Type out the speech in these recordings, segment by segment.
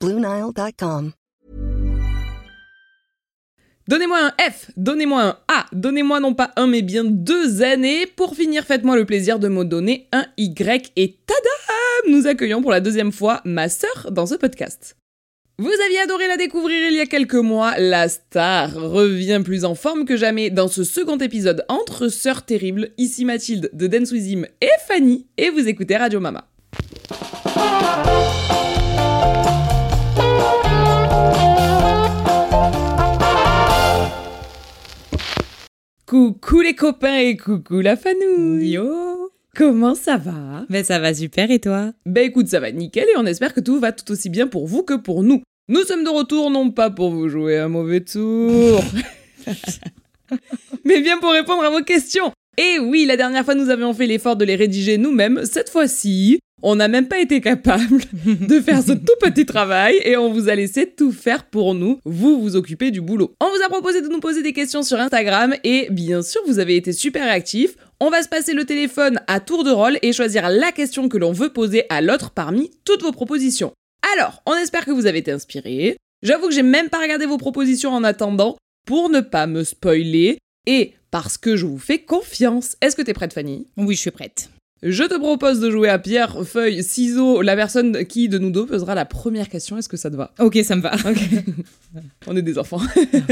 BlueNile.com. Donnez-moi un F, donnez-moi un A, donnez-moi non pas un mais bien deux années. Pour finir, faites-moi le plaisir de me donner un Y et tadam Nous accueillons pour la deuxième fois ma sœur dans ce podcast. Vous aviez adoré la découvrir il y a quelques mois, la star revient plus en forme que jamais dans ce second épisode entre sœurs terribles, ici Mathilde de Dance With et Fanny, et vous écoutez Radio Mama. Coucou les copains et coucou la fanouille Yo Comment ça va? Ben ça va super et toi? Ben écoute, ça va nickel et on espère que tout va tout aussi bien pour vous que pour nous. Nous sommes de retour non pas pour vous jouer un mauvais tour, mais bien pour répondre à vos questions. Et oui, la dernière fois nous avions fait l'effort de les rédiger nous-mêmes. Cette fois-ci, on n'a même pas été capable de faire ce tout petit travail et on vous a laissé tout faire pour nous, vous vous occupez du boulot. On vous a proposé de nous poser des questions sur Instagram et bien sûr vous avez été super réactifs. On va se passer le téléphone à tour de rôle et choisir la question que l'on veut poser à l'autre parmi toutes vos propositions. Alors, on espère que vous avez été inspirés. J'avoue que j'ai même pas regardé vos propositions en attendant pour ne pas me spoiler et parce que je vous fais confiance. Est-ce que t'es prête Fanny? Oui, je suis prête. Je te propose de jouer à pierre, feuille, ciseaux, la personne qui de nous deux posera la première question. Est-ce que ça te va? Ok, ça me va. On est des enfants.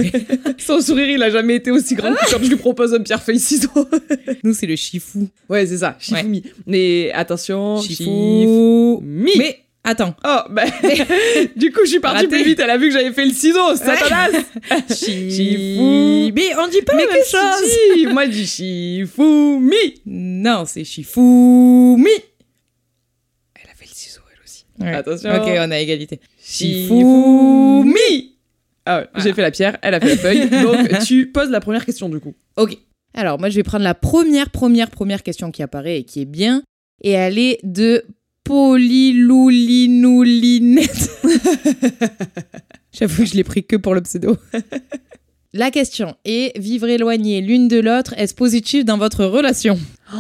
Son sourire, il a jamais été aussi grand que quand je lui propose un pierre, feuille, ciseaux. Nous, c'est le chifou. ouais, c'est ça, Shifumi. Mais attention, Chifou. Shifumi. Mais attends. Oh, bah, du coup, je suis partie Raté. plus vite. Elle a vu que j'avais fait le ciseau, satanas. Chifou. Mais on dit pas Mais la même chose. Moi, je dis Shifumi. Non, c'est Chifoumi. Elle a fait le ciseau, elle aussi. Ouais. Attention. Ok, on a égalité. Shifumi. Ah ouais, j'ai fait la pierre, elle a fait la feuille. Donc, tu poses la première question, du coup. Ok. Alors, moi, je vais prendre la première, première, première question qui apparaît et qui est bien. Et elle est de Polyloulinoulinette. J'avoue que je l'ai pris que pour le pseudo. La question est vivre éloigné l'une de l'autre, est-ce positif dans votre relation?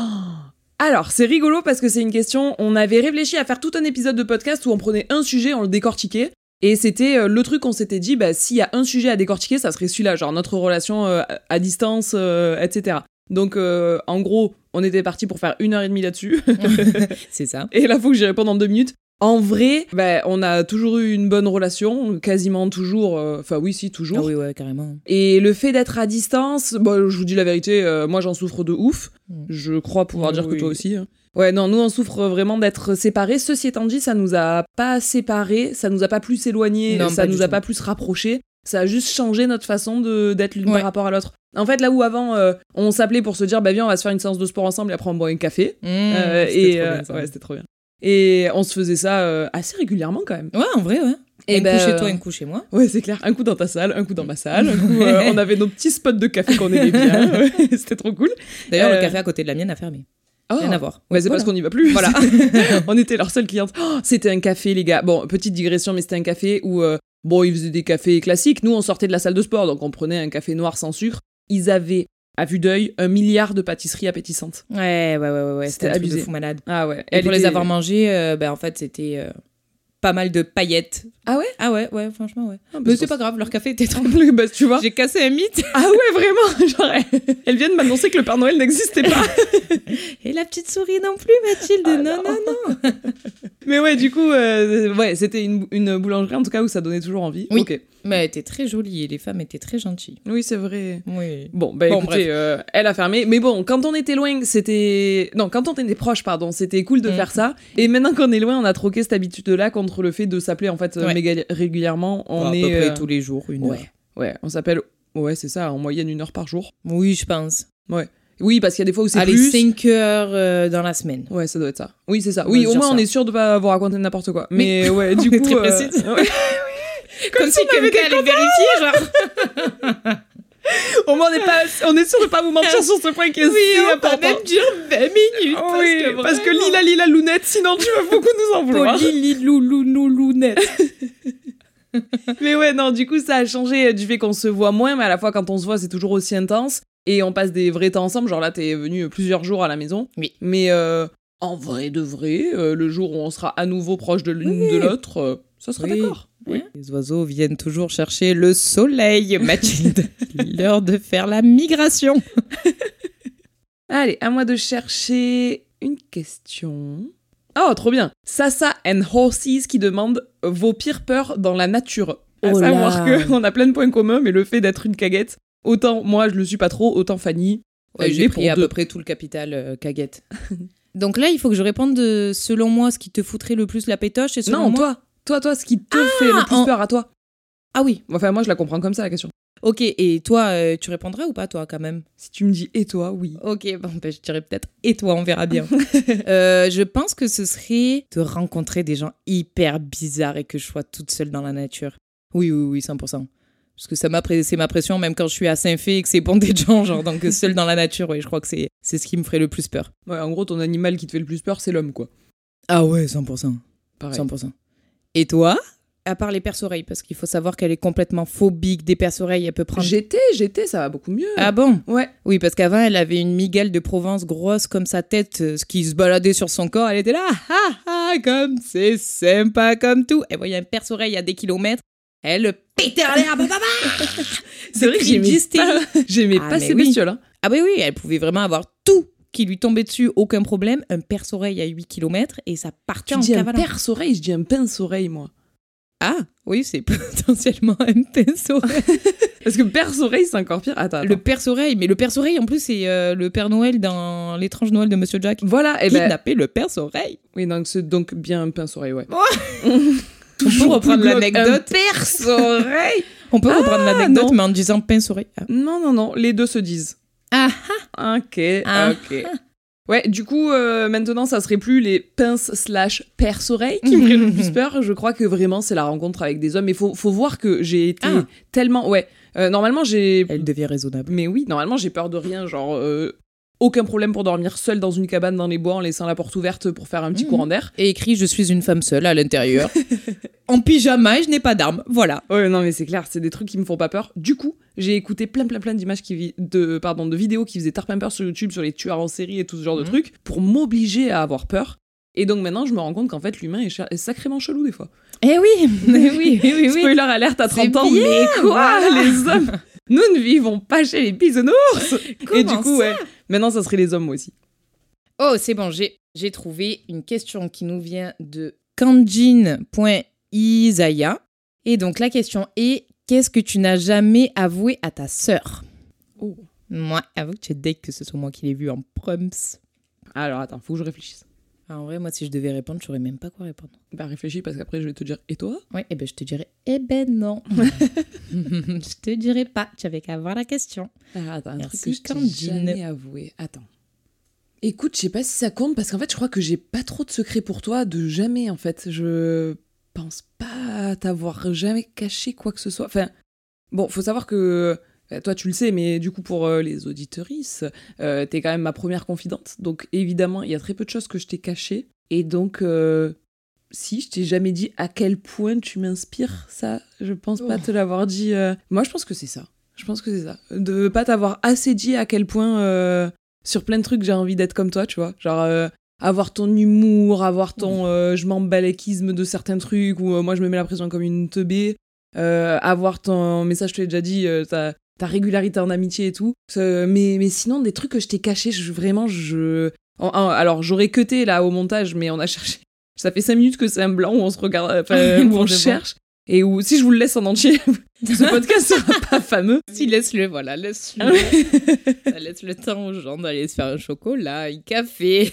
Alors, c'est rigolo parce que c'est une question. On avait réfléchi à faire tout un épisode de podcast où on prenait un sujet, on le décortiquait. Et c'était euh, le truc qu'on s'était dit, bah, s'il y a un sujet à décortiquer, ça serait celui-là, genre notre relation euh, à distance, euh, etc. Donc, euh, en gros, on était parti pour faire une heure et demie là-dessus. C'est ça. et là, faut que j'y réponde en deux minutes. En vrai, bah, on a toujours eu une bonne relation, quasiment toujours. euh, Enfin, oui, si, toujours. Ah oui, ouais, carrément. Et le fait d'être à distance, bon, je vous dis la vérité, euh, moi j'en souffre de ouf. Mm. Je crois pouvoir dire que toi aussi. hein. Ouais, non, nous on souffre vraiment d'être séparés. Ceci étant dit, ça nous a pas séparés, ça nous a pas plus éloignés, Non, ça nous a tout. pas plus rapprochés. Ça a juste changé notre façon de d'être l'une Ouais. par rapport à l'autre. En fait, là où avant euh, on s'appelait pour se dire, bah viens, on va se faire une séance de sport ensemble et après on boit un café. Mmh, Euh, c'était et trop euh, ouais, c'était trop bien. Et on se faisait ça assez régulièrement quand même. Ouais, en vrai, ouais. Et un coup chez euh, toi, un coup chez moi. Ouais, c'est clair. Un coup dans ta salle, un coup dans ma salle. Un coup, on avait nos petits spots de café qu'on aimait bien. Ouais, C'était trop cool. D'ailleurs, le café à côté de la mienne a fermé. Oh. Rien à voir. Ouais, c'est Voilà. parce qu'on n'y va plus. Voilà. on était leur seule cliente. Oh, c'était un café, les gars. Bon, petite digression, mais c'était un café où, euh, bon, ils faisaient des cafés classiques. Nous, on sortait de la salle de sport, donc on prenait un café noir sans sucre. Ils avaient, à vue d'œil, un milliard de pâtisseries appétissantes. Ouais, ouais, ouais, ouais, ouais. C'était truc de abusé. fou malade. Ah ouais. Et Elle pour les avoir mangés, euh, ben, en fait, c'était euh, pas mal de paillettes. Ah ouais? Ah ouais, ouais, franchement, ouais. Ah, bah, Mais c'est pas grave, leur café était très ça. Bah, tu vois. J'ai cassé un mythe. Ah ouais, vraiment. Genre, elle- elle vient de m'annoncer que le Père Noël n'existait pas. Et la petite souris non plus, Mathilde. Ah non, non, non. mais ouais, du coup, euh, ouais, c'était une, une boulangerie en tout cas où ça donnait toujours envie. Oui. Ok. Mais elle était très jolie et les femmes étaient très gentilles. Oui, c'est vrai. Oui. Bon, bah Bon, écoutez, euh, elle a fermé. Mais bon, quand on était loin, c'était. Non, quand on était proche, pardon, c'était cool de Mm. faire ça. Et maintenant qu'on est loin, on a troqué cette habitude-là contre le fait de s'appeler en fait euh, Ouais. méga régulièrement. On à est. peu près euh, tous les jours, une Ouais, heure. ouais, on s'appelle. Ouais, c'est ça, en moyenne une heure par jour. Oui, je pense. Oui, parce qu'il y a des fois où c'est Allez, plus. 5 heures euh, dans la semaine. Ouais, ça doit être ça. Oui, c'est ça. Oui, au moins ça. on est sûr de pas vous raconter n'importe quoi. Mais ouais, on du est coup. très euh, Comme, si quelqu'un allait vérifier, genre. Au moins on est pas, on est sûr de pas vous mentir sur ce point qui est si on important. même dire 20 minutes. oui, parce que Lila Lila Lounette, sinon tu vas beaucoup nous en vouloir. Lounette. Mais ouais, non, du coup, ça a changé du fait qu'on se voit moins, mais à la fois, quand on se voit, c'est toujours aussi intense. Et on passe des vrais temps ensemble. Genre là, t'es venu plusieurs jours à la maison. Oui. Mais euh, en vrai de vrai, euh, le jour où on sera à nouveau proche de l'une de l'autre, euh, ça sera Oui. d'accord. Oui. Les oiseaux viennent toujours chercher le soleil, Mathilde. L'heure de faire la migration. Allez, à moi de chercher une question. Oh, trop bien. Sasa and Horses qui demande vos pires peurs dans la nature. À Oh savoir qu'on a plein de points communs, mais le fait d'être une caguette, autant moi je le suis pas trop, autant Fanny. Ouais, j'ai pris pour à deux. peu près tout le capital euh, caguette. Donc là, il faut que je réponde de, selon moi, ce qui te foutrait le plus la pétoche et selon Non, moi... toi, toi, toi, ce qui te fait le plus en- peur à toi. Ah oui, Enfin, moi je la comprends comme ça la question. ok. Et toi, euh, tu répondrais ou pas, toi, quand même? Si tu me dis et toi, oui. Ok, bon, ben, je dirais peut-être et toi, on verra bien. Euh, je pense que ce serait de rencontrer des gens hyper bizarres et que je sois toute seule dans la nature. Oui, oui, oui, 100%. Parce que ça m'a c'est ma pression, même quand je suis à Saint-Fé et que c'est bondé de gens, genre, donc seule dans la nature, oui, je crois que c'est c'est ce qui me ferait le plus peur. Ouais, en gros, ton animal qui te fait le plus peur, c'est l'homme, quoi. Ah ouais, 100%. Pareil. 100%. Et toi À part les perces-oreilles, parce qu'il faut savoir qu'elle est complètement phobique des perces-oreilles, elle peut prendre... J'étais, j'étais, ça va beaucoup mieux. Ah bon? Ouais. Oui, parce qu'avant, elle avait une migale de Provence grosse comme sa tête, euh, ce qui se baladait sur son corps. Elle était là, ah ah, comme c'est sympa comme tout. Elle voyait un perce-oreille à des kilomètres. Elle le pétait en l'air. C'est vrai que j'aimais pas, j'aimais Ah, pas ces oui. bestioles. hein. Ah oui, oui, elle pouvait vraiment avoir tout qui lui tombait dessus, aucun problème. Un perce-oreille à 8 kilomètres et ça partait Tu en dis un perce-oreille, je dis un pince-oreille, moi. Ah, oui, c'est potentiellement un pince-oreille. Parce que perce-oreille, c'est encore pire. Attends, attends. Le perce-oreille, mais le perce-oreille, en plus, c'est euh, le Père Noël dans l'étrange Noël de Monsieur Jack. Voilà, et ben. Kidnapper le perce-oreille. Oui, donc c'est donc bien un pince-oreille, ouais. Peut reprendre l'anecdote. Perce-oreille On peut Ah, reprendre l'anecdote, non. mais en disant pince-oreille. Ah. Non, non, non, les deux se disent. Ah, Ok, Ah. ok. Ouais, du coup, euh, maintenant, ça serait plus les pinces slash perce-oreilles qui me feraient le plus peur. Je crois que vraiment, c'est la rencontre avec des hommes. Mais faut, faut voir que j'ai été Ah. tellement... Ouais, euh, normalement, j'ai... Elle devient raisonnable. Mais oui, normalement, j'ai peur de rien. Genre, euh, aucun problème pour dormir seule dans une cabane dans les bois en laissant la porte ouverte pour faire un petit Mhm. courant d'air. Et écrit Je suis une femme seule à l'intérieur. en pyjama et je n'ai pas d'armes. Voilà. Ouais, non, mais c'est clair, c'est des trucs qui me font pas peur. Du coup, j'ai écouté plein, plein, plein d'images qui de, pardon, de vidéos qui faisaient tarpin peur sur YouTube sur les tueurs en série et tout ce genre de Mhm. trucs pour m'obliger à avoir peur. Et donc maintenant, je me rends compte qu'en fait, l'humain est, sacrément chelou des fois. Eh oui, eh oui, oui, oui. oui. Spoiler alerte à 30 C'est ans, bien, mais quoi, voilà. les hommes? Nous ne vivons pas chez les bisounours Et du coup, ça? ouais, maintenant, ça serait les hommes moi aussi. Oh, c'est bon, j'ai j'ai trouvé une question qui nous vient de kanjin.isaya. Et donc la question est Qu'est-ce que tu n'as jamais avoué à ta sœur? Oh. Moi, avoue que tu es dès que ce soit moi qui l'ai vu en prums. Alors attends, faut que je réfléchisse. Ah, en vrai, moi, si je devais répondre, je saurais même pas quoi répondre. Bah réfléchis parce qu'après, je vais te dire, et toi? Ouais, et ben je te dirais, eh ben non. je te dirais pas, tu avais qu'à voir la question. Ah, attends, un Merci, truc que je t'ai jamais avoué. Attends. Écoute, je sais pas si ça compte parce qu'en fait, je crois que j'ai pas trop de secrets pour toi, de jamais en fait. Je pense pas t'avoir jamais caché quoi que ce soit. Enfin, bon, faut savoir que toi tu le sais, mais du coup pour euh, les auditorices, euh, t'es quand même ma première confidente. Donc évidemment, il y a très peu de choses que je t'ai cachées. Et donc, euh, si, je t'ai jamais dit à quel point tu m'inspires, ça, je pense pas Oh. te l'avoir dit. euh. Moi, je pense que c'est ça. Je pense que c'est ça. De pas t'avoir assez dit à quel point, euh, sur plein de trucs, j'ai envie d'être comme toi, tu vois. Genre, euh, avoir ton humour, avoir ton euh, je m'emballéquisme de certains trucs, ou euh, moi je me mets la pression comme une teubée, euh, avoir ton. Mais ça, je te l'ai déjà dit, euh, ta, ta régularité en amitié et tout. Euh, mais, mais sinon, des trucs que je t'ai cachés, je, vraiment, je. en- en- alors, j'aurais cuté là au montage, mais on a cherché. Ça fait cinq minutes que c'est un blanc où on se regarde, enfin, où on bon. cherche. Et où, si je vous le laisse en entier, ce podcast sera pas fameux. Si, laisse-le, voilà, laisse-le. Ça laisse le temps aux gens d'aller se faire un chocolat, un café.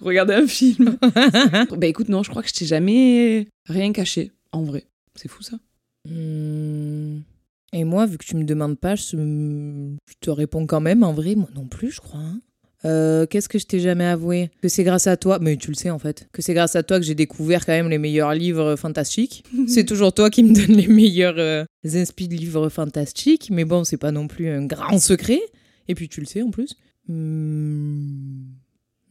Regarder un film. bah écoute, non, je crois que je t'ai jamais rien caché, en vrai. C'est fou ça. Hmm. Et moi, vu que tu me demandes pas, je, je te réponds quand même. En vrai, moi non plus, je crois. hein. Euh, Qu'est-ce que je t'ai jamais avoué? Que c'est grâce à toi, mais tu le sais en fait, que c'est grâce à toi que j'ai découvert quand même les meilleurs livres fantastiques. c'est toujours toi qui me donne les meilleurs euh, inspi de livres fantastiques, mais bon, c'est pas non plus un grand secret. Et puis tu le sais en plus. Hmm.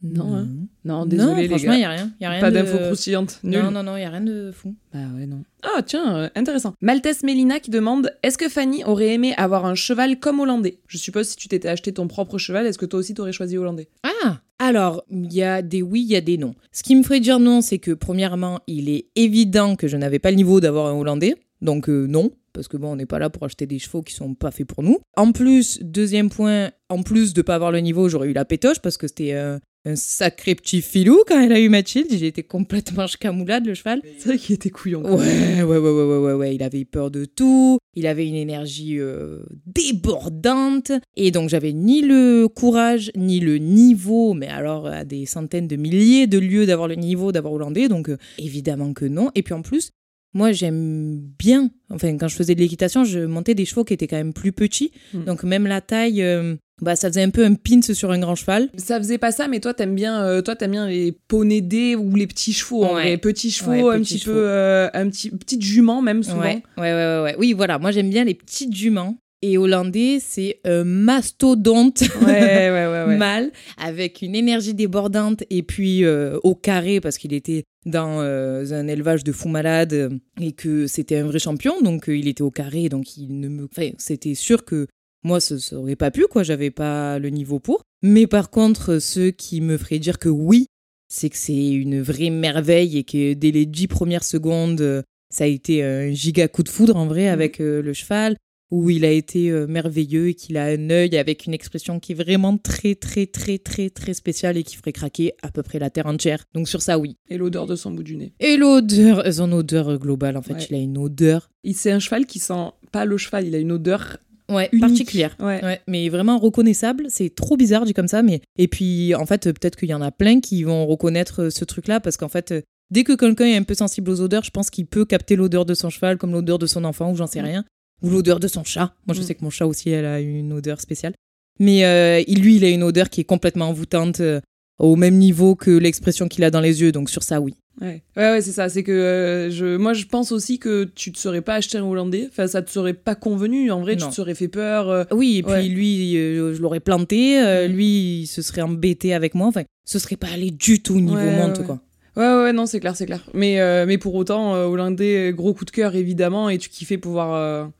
Non, hein. Non, Non, désolé les franchement, il y a rien. Y a rien Pas de... d'infos croustillantes. Nul. Non, non, non, il y a rien de fou. Bah ouais, non. Ah tiens, euh, intéressant. Maltese Mélina qui demande Est-ce que Fanny aurait aimé avoir un cheval comme hollandais? Je suppose si tu t'étais acheté ton propre cheval, est-ce que toi aussi t'aurais choisi hollandais? Ah Alors, il y a des oui, il y a des non. Ce qui me ferait dire non, c'est que premièrement, il est évident que je n'avais pas le niveau d'avoir un Hollandais. Donc euh, non, parce que bon, on n'est pas là pour acheter des chevaux qui sont pas faits pour nous. En plus, deuxième point, en plus de pas avoir le niveau, j'aurais eu la pétoche parce que c'était euh, un sacré petit filou quand elle a eu Mathilde. Il était complètement chcamoulade, le cheval. C'est vrai qu'il était couillon. ouais, ouais, ouais, ouais, ouais, ouais. Il avait peur de tout. Il avait une énergie euh, débordante. Et donc, j'avais ni le courage, ni le niveau, mais alors à des centaines de milliers de lieux d'avoir le niveau d'avoir hollandais. Donc, euh, évidemment que non. Et puis en plus, moi, j'aime bien. Enfin, quand je faisais de l'équitation, je montais des chevaux qui étaient quand même plus petits. Mm. Donc, même la taille, euh, bah, ça faisait un peu un pins sur un grand cheval. Ça faisait pas ça, mais toi t'aimes bien, euh, toi t'aimes bien les poneys dés ou les petits chevaux, Ouais. vrai. petits chevaux, Ouais, un petit chevaux. peu, euh, un petit, petite jument même souvent. Ouais, ouais, ouais, ouais, ouais. Oui, voilà. Moi, j'aime bien les petites juments. Et hollandais, c'est un mastodonte. Ouais, ouais, ouais, ouais. mal, avec une énergie débordante et puis euh, au carré parce qu'il était dans euh, un élevage de fous malades euh, et que c'était un vrai champion, donc euh, il était au carré, donc il ne me, enfin, c'était sûr que moi ça, ça aurait pas pu quoi, j'avais pas le niveau pour. Mais par contre, ce qui me ferait dire que oui, c'est que c'est une vraie merveille et que dès les dix premières secondes, euh, ça a été un giga coup de foudre en vrai avec euh, le cheval où il a été euh, merveilleux et qu'il a un œil avec une expression qui est vraiment très très très très très spéciale et qui ferait craquer à peu près la terre entière. Donc sur ça oui. Et l'odeur de son bout du nez. Et l'odeur, son odeur globale en fait, Ouais. il a une odeur Il- C'est un cheval qui sent pas le cheval, il a une odeur ouais, unique. particulière. Ouais. Ouais, mais vraiment reconnaissable, c'est trop bizarre dit comme ça mais et puis en fait peut-être qu'il y en a plein qui vont reconnaître euh, ce truc là parce qu'en fait euh, dès que quelqu'un est un peu sensible aux odeurs, je pense qu'il peut capter l'odeur de son cheval comme l'odeur de son enfant ou j'en sais Mm. rien ou l'odeur de son chat. Moi je Mm. sais que mon chat aussi elle a une odeur spéciale. Mais euh, il- lui il a une odeur qui est complètement envoûtante euh, au même niveau que l'expression qu'il a dans les yeux donc sur ça oui. Ouais, ouais, ouais, c'est ça. C'est que euh, je, moi, je pense aussi que tu te serais pas acheté un Hollandais. Enfin, ça te serait pas convenu. En vrai, tu Non. te serais fait peur. Oui, et puis Ouais. lui, je l'aurais planté, Mm. lui, il se serait embêté avec moi. Enfin, ce serait pas allé du tout niveau Ouais, ouais. quoi. Ouais, ouais, non, c'est clair, c'est clair. Mais, mais pour autant, Hollandais, gros coup de cœur, évidemment, et tu kiffais pouvoir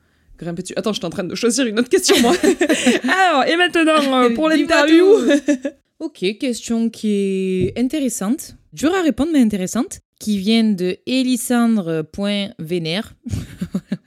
grimper dessus. Attends, je suis en train de choisir une autre question, moi. Alors, et maintenant, euh, pour l'interview. Ok, question qui est intéressante, dure à répondre, mais intéressante, qui vient de elisandre.vénère.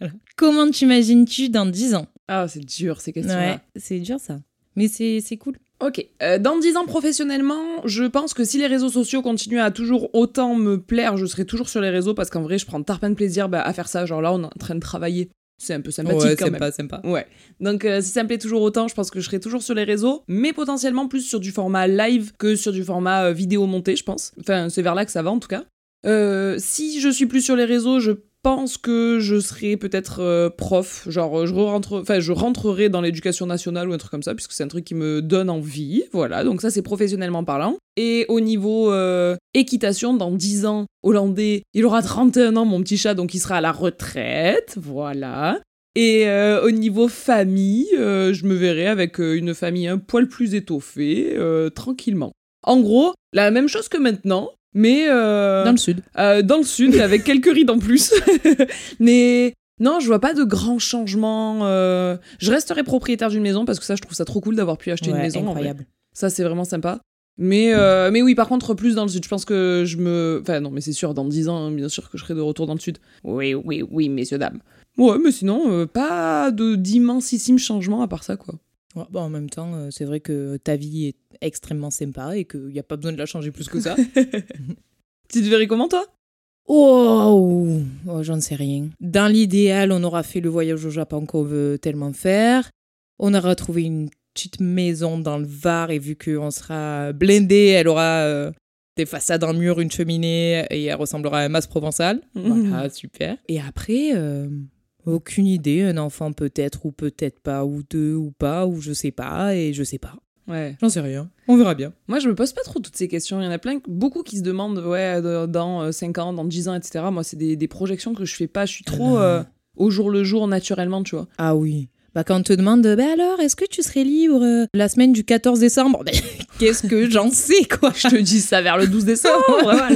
Voilà. Comment t'imagines-tu dans 10 ans? Ah, c'est dur, ces questions-là. Ouais, c'est dur ça. Mais c'est c'est cool. Ok. Euh, dans 10 ans professionnellement, je pense que si les réseaux sociaux continuent à toujours autant me plaire, je serai toujours sur les réseaux parce qu'en vrai, je prends tarpin de plaisir bah, à faire ça. Genre là, on est en train de travailler. C'est un peu sympathique quand même. sympa. Ouais. Donc euh, si ça me plaît toujours autant, je pense que je serai toujours sur les réseaux, mais potentiellement plus sur du format live que sur du format euh, vidéo monté, je pense. Enfin, c'est vers là que ça va en tout cas. Euh, si je suis plus sur les réseaux, je pense que je serai peut-être prof, genre je rentre, enfin je rentrerai dans l'éducation nationale ou un truc comme ça, puisque c'est un truc qui me donne envie. Voilà, donc ça c'est professionnellement parlant. Et au niveau équitation, dans 10 ans, hollandais, il aura 31 ans mon petit chat, donc il sera à la retraite. Voilà. Et euh, au niveau famille, euh, je me verrais avec euh, une famille un poil plus étoffée, euh, tranquillement. En gros, la même chose que maintenant, mais Dans le sud. dans le sud, avec quelques rides en plus. mais non, je vois pas de grands changements. euh, Je resterai propriétaire d'une maison parce que ça, je trouve ça trop cool d'avoir pu acheter une maison. en vrai. incroyable. Ça, c'est vraiment sympa. Mais, euh, mais oui, par contre, plus dans le sud. Je pense que je me. Enfin, non, mais c'est sûr, dans 10 ans, bien sûr que je serai de retour dans le sud. Oui, oui, oui, messieurs, dames. Ouais, mais sinon, euh, pas de d'immensissimes changements à part ça, quoi. Ouais, bah, en même temps, euh, c'est vrai que ta vie est extrêmement sympa et qu'il n'y a pas besoin de la changer plus que ça. Tu te verrais comment, toi? Oh, oh, j'en sais rien. Dans l'idéal, on aura fait le voyage au Japon qu'on veut tellement faire. On aura trouvé une petite maison dans le Var et vu qu'on sera blindé, elle aura euh, des façades en mur, une cheminée et elle ressemblera à un mas provençal. Voilà, super. Et après, euh, aucune idée, un enfant peut-être ou peut-être pas, ou deux ou pas, ou je sais pas, et je sais pas. Ouais. J'en sais rien. On verra bien. Moi, je me pose pas trop toutes ces questions. Il y en a plein, beaucoup qui se demandent, ouais, dans 5 ans, dans 10 ans, etc. Moi, c'est des, des projections que je fais pas. Je suis trop euh, au jour le jour, naturellement, tu vois. Ah oui. Bah quand on te demande, bah alors, est-ce que tu serais libre euh, la semaine du 14 décembre? Ben, Qu'est-ce que j'en sais, quoi? Je te dis ça vers le 12 décembre. voilà.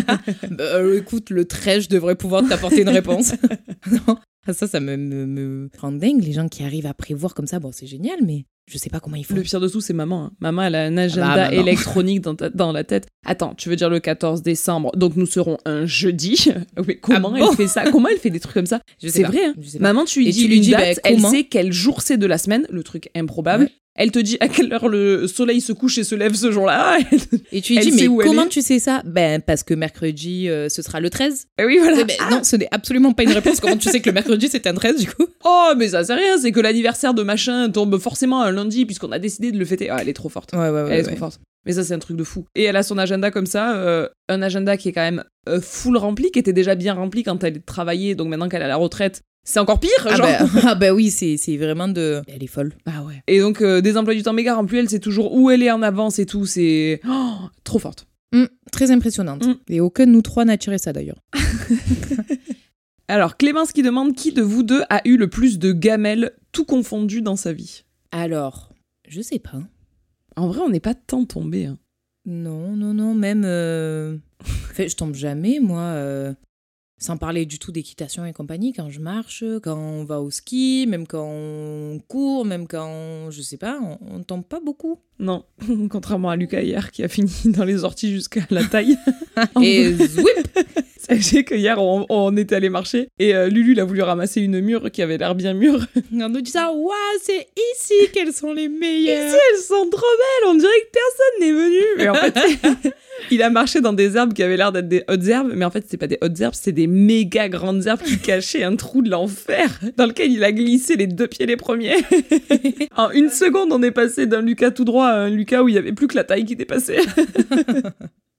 Bah, euh, Écoute, le 13, je devrais pouvoir t'apporter une réponse. non. Ah, Ça, ça me, me, me rend dingue, les gens qui arrivent à prévoir comme ça. Bon, c'est génial, mais je sais pas comment ils font. Le pire de tout, c'est maman. hein. Maman, elle a un agenda Ah bah, maman. électronique dans, ta- dans la tête. Attends, tu veux dire le 14 décembre Donc nous serons un jeudi? Mais comment Ah bon? elle fait ça? Comment elle fait des trucs comme ça? Je sais C'est vrai. hein. Maman, tu lui dis tu lui une dis, date, bah, elle comment? sait quel jour c'est de la semaine, le truc improbable. Ouais. Elle te dit à quelle heure le soleil se couche et se lève ce jour-là. Et tu lui dis, mais comment tu sais ça? Ben, parce que mercredi, euh, ce sera le 13. Et oui, voilà. Eh Non, ce n'est absolument pas une réponse. Comment tu sais que le mercredi, c'est un 13, du coup? Oh, mais ça, c'est rien. C'est que l'anniversaire de machin tombe forcément un lundi puisqu'on a décidé de le fêter. Ah, elle est trop forte. Ouais, ouais, Elle est trop forte. Mais ça, c'est un truc de fou. Et elle a son agenda comme ça, euh, un agenda qui est quand même euh, full rempli, qui était déjà bien rempli quand elle travaillait, donc maintenant qu'elle est à la retraite, c'est encore pire, Ah genre. bah, ah bah oui, c'est vraiment de... Elle est folle. Ah ouais. Et donc, euh, des emplois du temps méga remplis, elle sait toujours où elle est en avance et tout, c'est oh, trop forte. Hum, très impressionnante. Mm. Et aucun de nous trois n'a tiré ça, d'ailleurs. Alors, Clémence qui demande qui de vous deux a eu le plus de gamelles, tout confondu dans sa vie? Alors, je sais pas. En vrai, on n'est pas tant tombé. Hein. Non, non, non, même... euh, Enfin, je tombe jamais, moi. euh, Sans parler du tout d'équitation et compagnie, quand je marche, quand on va au ski, même quand on court, même quand on... Je sais pas, on, on tombe pas beaucoup. Non, contrairement à Lucas hier qui a fini dans les orties jusqu'à la taille. Et zwip Sachez que hier, on, on était allé marcher et euh, Lulu, il a voulu ramasser une mûre qui avait l'air bien mûre. On nous dit ça, waouh, c'est ici qu'elles sont les meilleures Ici, elles sont trop belles, on dirait que personne n'est venu. Mais en fait, il a marché dans des herbes qui avaient l'air d'être des hautes herbes, mais en fait, c'était pas des hautes herbes, c'était des méga grandes herbes qui cachaient un trou de l'enfer dans lequel il a glissé les deux pieds les premiers. en une seconde, on est passé d'un Lucas tout droit un Lucas où il y avait plus que la taille qui dépassait.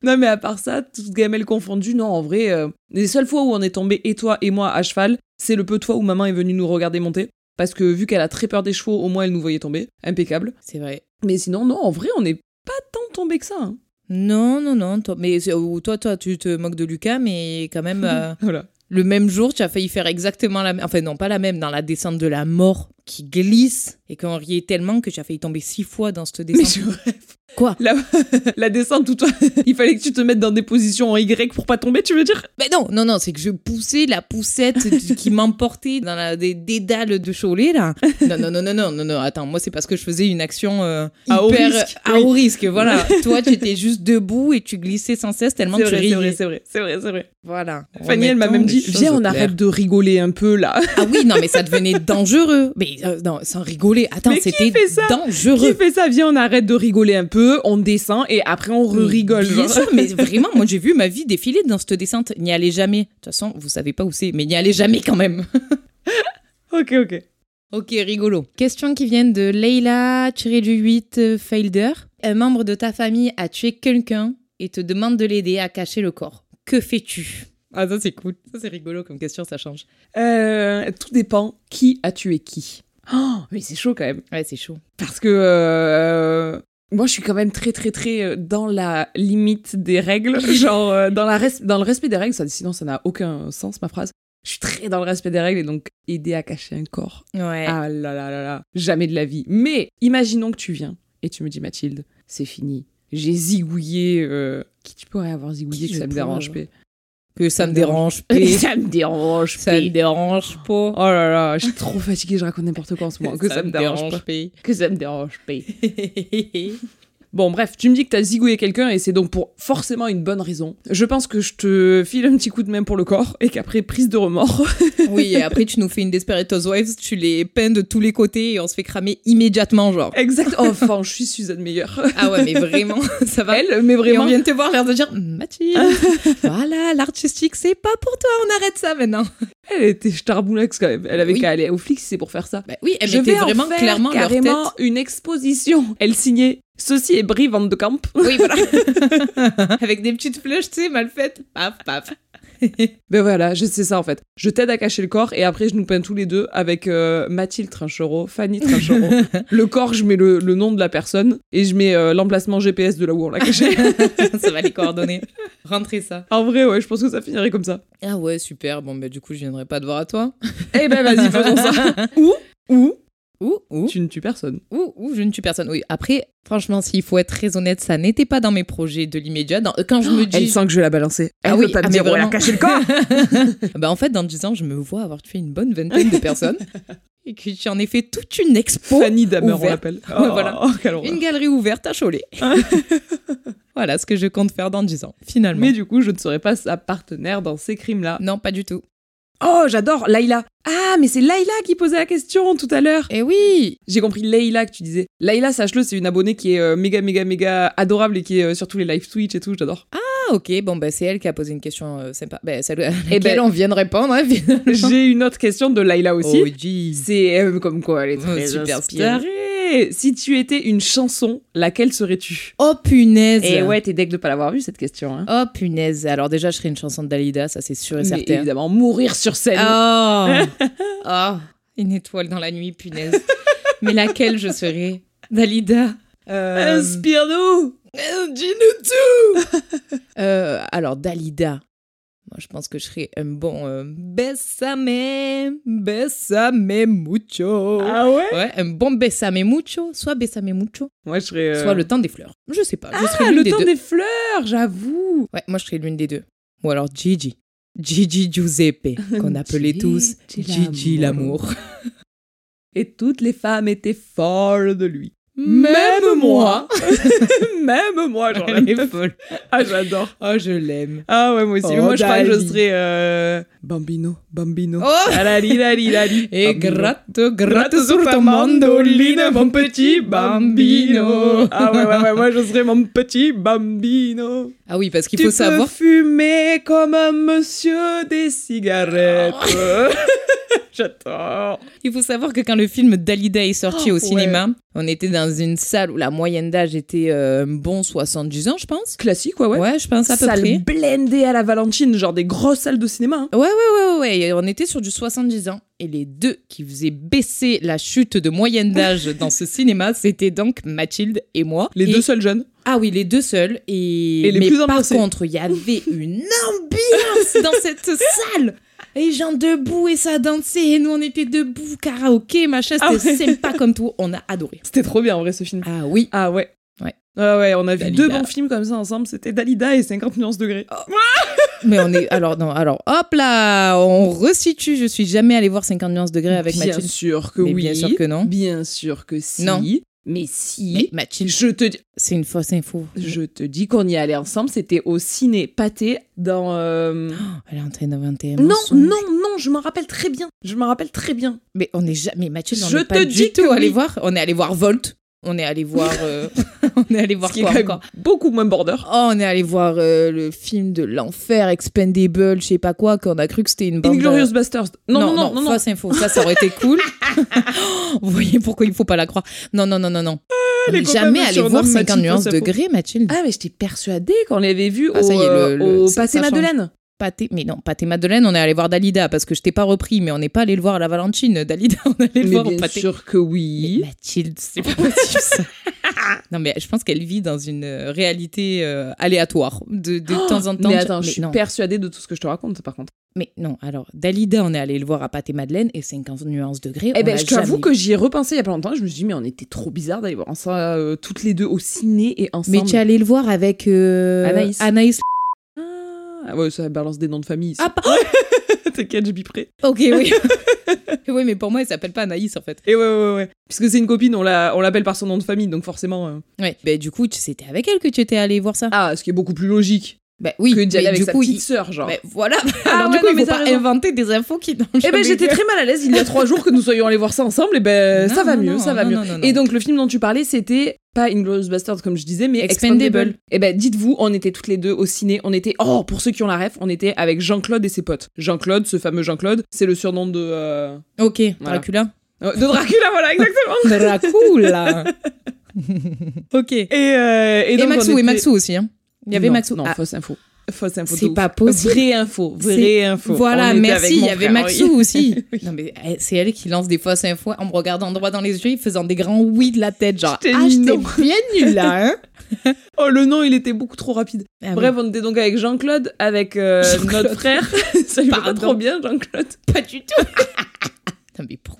Non, mais à part ça, toutes gamelles confondues, non, en vrai, euh, les seules fois où on est tombé, et toi et moi, à cheval, c'est le peu de fois où maman est venue nous regarder monter. Parce que vu qu'elle a très peur des chevaux, au moins elle nous voyait tomber. Impeccable. C'est vrai. Mais sinon, non, en vrai, on n'est pas tant tombé que ça. hein. Non, non, non. toi- mais toi, toi, tu te moques de Lucas, mais quand même, euh, Voilà. le même jour, tu as failli faire exactement la même. Enfin, non, pas la même, dans la descente de la mort qui glisse et qu'on riait tellement que tu as failli tomber six fois dans cette Mais descente. je rêve. Quoi? La, la descente, tout toi, il fallait que tu te mettes dans des positions en Y pour pas tomber, tu veux dire? Mais non, non, non, c'est que je poussais la poussette qui m'emportait dans la, des dédales de Cholet, là. Non, non, non, non, non, non, non, attends, moi, c'est parce que je faisais une action euh, À haut risque, à oui. haut risque, voilà. Toi, tu étais juste debout et tu glissais sans cesse tellement C'est tu vrai, c'est riais. vrai, c'est vrai, c'est vrai, c'est vrai. Voilà. Fanny, elle m'a même dit, viens, on arrête de rigoler un peu là. Ah oui, non, mais ça devenait dangereux. Mais euh, non, sans rigoler. Attends, c'était ça? Qui dangereux. fait ça? Viens, on arrête de rigoler un peu, on descend et après on Mais rigole. Bien sûr, mais vraiment, moi j'ai vu ma vie défiler dans cette descente. N'y allez jamais. De toute façon, vous savez pas où c'est, mais n'y allez jamais quand même. Ok, ok. ok, rigolo. Question qui vient de Leila du 8 Failder. Un membre de ta famille a tué quelqu'un et te demande de l'aider à cacher le corps. Que fais-tu? Ah, ça c'est cool. Ça c'est rigolo comme question, ça change. Euh, tout dépend qui a tué qui. Oh, mais c'est chaud quand même. Ouais, c'est chaud. Parce que euh, moi, je suis quand même très, très, très euh, dans la limite des règles. Genre, euh, dans, la res- dans le respect des règles, ça, sinon ça n'a aucun sens, ma phrase. Je suis très dans le respect des règles et donc aider à cacher un corps. Ouais. Ah là là là là, jamais de la vie. Mais imaginons que tu viens et tu me dis Mathilde, c'est fini. J'ai zigouillé. euh, Qui tu pourrais avoir zigouillé Qui que ça me dérange pas Que ça me dérange pas. Ça me dérange ça me dérange pas. Oh là là, je suis trop fatiguée, je raconte n'importe quoi en ce moment. Que ça, me dérange, pas. pas. Que ça me dérange pas. Bon, bref, tu me dis que t'as zigouillé quelqu'un et c'est donc pour forcément une bonne raison. Je pense que je te file un petit coup de main pour le corps et qu'après, prise de remords. oui, et après, tu nous fais une Desperate Housewives, tu les peins de tous les côtés et on se fait cramer immédiatement, genre. exact. Oh, Enfin, je suis Suzanne Meilleur. Ah ouais, mais vraiment, ça va. Elle, mais Et on vraiment. vient de te voir l'air de dire Mathilde, voilà, l'artistique, c'est pas pour toi, on arrête ça maintenant. Elle était starboulex quand même. Elle avait Oui. qu'à aller au flic si c'est pour faire ça. Bah oui, elle je mettait vais en vraiment faire clairement leur carrément tête. une exposition. Elle signait Ceci est Brie Van de Camp. Oui, voilà. Avec des petites flèches, tu sais, mal faites. Paf, paf. Ben voilà, je sais ça en fait. Je t'aide à cacher le corps et après je nous peins tous les deux avec euh, Mathilde Trinchereau, Fanny Trinchereau. le corps, je mets le, le nom de la personne et je mets euh, l'emplacement GPS de là où on l'a caché. ça va les coordonner. Rentrez ça. en vrai, ouais, je pense que ça finirait comme ça. Ah ouais, super. Bon, bah du coup, je viendrai pas te voir à toi. Eh ben vas-y, faisons ça. ou, ou, Ouh, ouh, tu ne tues personne. ouh, ouh, je ne tue personne. Oui, après, franchement, s'il faut être très honnête, ça n'était pas dans mes projets de l'immédiat. Dans- Quand je me dis... Elle sent que je vais la balancer. Elle Ah veut oui, pas me ah, mais dire où elle a caché le corps. bah en fait, dans 10 ans, je me vois avoir tué une bonne vingtaine de personnes. et que j'en ai fait toute une expo. Fanny Damer, on l'appelle. Ouais, voilà. Oh. Une galerie ouverte à Cholet. voilà ce que je compte faire dans 10 ans, finalement. Mais du coup, je ne serai pas sa partenaire dans ces crimes-là. Non, pas du tout. Oh, j'adore, Laïla. Ah, mais c'est Laïla qui posait la question tout à l'heure. Eh oui J'ai compris Leïla que tu disais. Laïla, sache-le, c'est une abonnée qui est euh, méga, méga, méga adorable et qui est euh, sur tous les live Twitch et tout, j'adore. Ah ok, bon bah c'est elle qui a posé une question euh, sympa. Bah, celle à Eh laquelle ben- on vient de répondre, hein. J'ai une autre question de Laïla aussi. Oh. C'est comme quoi elle est Oh, très super inspirée. Si tu étais une chanson, laquelle serais-tu? Oh punaise Et ouais, t'es deck de pas l'avoir vue cette question. Hein. Oh punaise Alors déjà, je serais une chanson de Dalida, ça c'est sûr et Mais certain. évidemment, mourir sur scène. Oh Oh Une étoile dans la nuit, punaise. Mais laquelle je serais? Dalida Euh, Inspire-nous Dis-nous tout Euh, Alors, Dalida. Moi, je pense que je serais un bon euh, Bésame, Bésame mucho. Ah ouais? Ouais, un bon Bésame mucho, soit Bésame mucho, Moi, je serais. euh, soit le temps des fleurs. Je sais pas, je serais Ah, l'une le des temps deux. des fleurs, j'avoue. Ouais, moi, je serais l'une des deux. Ou alors Gigi. Gigi Giuseppe, qu'on appelait tous Gigi Gigi l'amour. Et toutes les femmes étaient folles de lui. Même moi. Même moi, j'en Elle ai est folle. Ah, j'adore. Oh, je l'aime. Ah ouais, moi aussi. Oh, moi, je crois que je serais euh, Bambino, Bambino. Oh Alali, lali, lali. Et Bambino. gratte, gratte sur ta mandoline, mon petit bambino. Ah ouais, ouais, ouais, moi, je serais mon petit Bambino. Ah oui, parce qu'il tu faut peux savoir. fumer comme un monsieur des cigarettes. Oh. J'adore. Il faut savoir que quand le film Dalida est sorti Oh, au cinéma, on était dans une salle où la moyenne d'âge était euh, un bon 70 ans, je pense. Classique, ouais, ouais. Ouais, je pense à peu Salle près. blindée à la Valentine, genre des grosses salles de cinéma. hein. Ouais, ouais, ouais, ouais. Et On était sur du 70 ans. Et les deux qui faisaient baisser la chute de moyenne d'âge dans ce cinéma, c'était donc Mathilde et moi. Les Et- deux seuls jeunes. Ah oui, les deux seuls. Et, Et les Mais plus par contre, il y avait une ambiance dans cette salle. Les gens debout et ça dansait. Et nous, on était debout, karaoké, machin. C'était Ah ouais. sympa comme tout. On a adoré. C'était trop bien en vrai ce film. Ah oui. Ah ouais. Ouais. Ah ouais, on a vu deux bons films comme ça ensemble, c'était Dalida et 50 nuances degrés. Mais on est. Alors, non, alors, hop là, on resitue. Je suis jamais allée voir 50 nuances degrés avec bien Mathilde. sûr que Mais oui. bien sûr que non. Bien sûr que si. Non. Mais si. Mais Mathilde, je te dis, c'est une fausse info. je te dis qu'on y allait ensemble, c'était au ciné pâté dans euh, Elle est en train d'inventer un Non, mensonge. non, non, je m'en rappelle très bien. Je m'en rappelle très bien. Mais on est jamais. Mathilde, on Je n'est te pas dis du tout allé oui. voir. On est allé voir Volt. On est allé voir. euh, on est allé voir Ce qui est quoi encore beaucoup moins border. Oh, on est allé voir euh, le film de l'enfer, Expendable, je sais pas quoi, qu'on a cru que c'était une bande. Inglorious Bastards. Non, non, non, non. non. fausse info. Ça, ça aurait été cool. Vous voyez pourquoi il faut pas la croire. Non, non, non, non, non. On les n'est copains jamais allé voir 50 Mathilde nuances degrés, Mathilde. Ah, mais j'étais persuadée qu'on l'avait vu Ah, au, ça y est, le- le- au ça- Pâté ça change. Madeleine. Pâté, mais non, Pâté Madeleine, on est allé voir Dalida parce que je t'ai pas repris, mais on n'est pas allé le voir à la Valentine. Dalida, on est allé le voir au bien Pâté. sûr que oui. Mais Mathilde, c'est pas possible ça. non, mais je pense qu'elle vit dans une euh, réalité euh, aléatoire. De, de temps en temps. mais attends, je suis non. persuadée de tout ce que je te raconte, par contre. Mais non, alors, Dalida, on est allé le voir à Pâté Madeleine et 50 nuances degrés. Eh ben, je t'avoue jamais- que j'y ai repensé il y a pas longtemps. Je me suis dit, mais on était trop bizarre d'aller voir ça euh, toutes les deux au ciné et ensemble. Mais tu es allé le voir avec euh, Anaïs. Anaïs. Ah ouais, ça balance des noms de famille. Ah, pa- T'inquiète, je biperai. ok, oui. oui, mais pour moi, elle s'appelle pas Anaïs en fait. Et ouais, ouais, ouais. Puisque c'est une copine, on la- on l'appelle par son nom de famille, donc forcément. euh, Ouais. Ben, du coup, c'était avec elle que tu étais allé voir ça. Ah, ce qui est beaucoup plus logique Ben oui, que d'y aller avec sa coup, petite sœur, genre. Ben, voilà. Ah Alors ouais, du coup, non, il faut pas inventer des infos qui Eh ben j'étais très mal à l'aise il y a trois jours que nous soyons allés voir ça ensemble et ben Non, ça va mieux ça va mieux et donc le film dont tu parlais c'était pas Inglourious Bastard comme je disais mais Expendable. Expendable et ben dites-vous on était toutes les deux au ciné on était oh pour ceux qui ont la ref on était avec Jean-Claude et ses potes Jean-Claude ce fameux Jean-Claude c'est le surnom de euh, Ok, Voilà. Dracula. euh, de Dracula voilà exactement Dracula. ok. Et, et euh, et, donc, on Maxou, était- et Maxou aussi. Hein. Il y avait Maxou. non Ah, fausse info fausse info C'est pas possible. vraie info vraie info Voilà, merci. Il y avait Maxou oui. aussi. Oui. Non, mais elle- c'est elle qui lance des fausses infos en me regardant droit dans les yeux, faisant des grands oui de la tête, genre Je t'ai Ah, j'étais bien nulle là, hein. oh le nom il était beaucoup trop rapide Ah Bref, on était donc avec Jean-Claude, avec euh, notre frère. Ça lui va trop bien, Jean-Claude. pas du tout.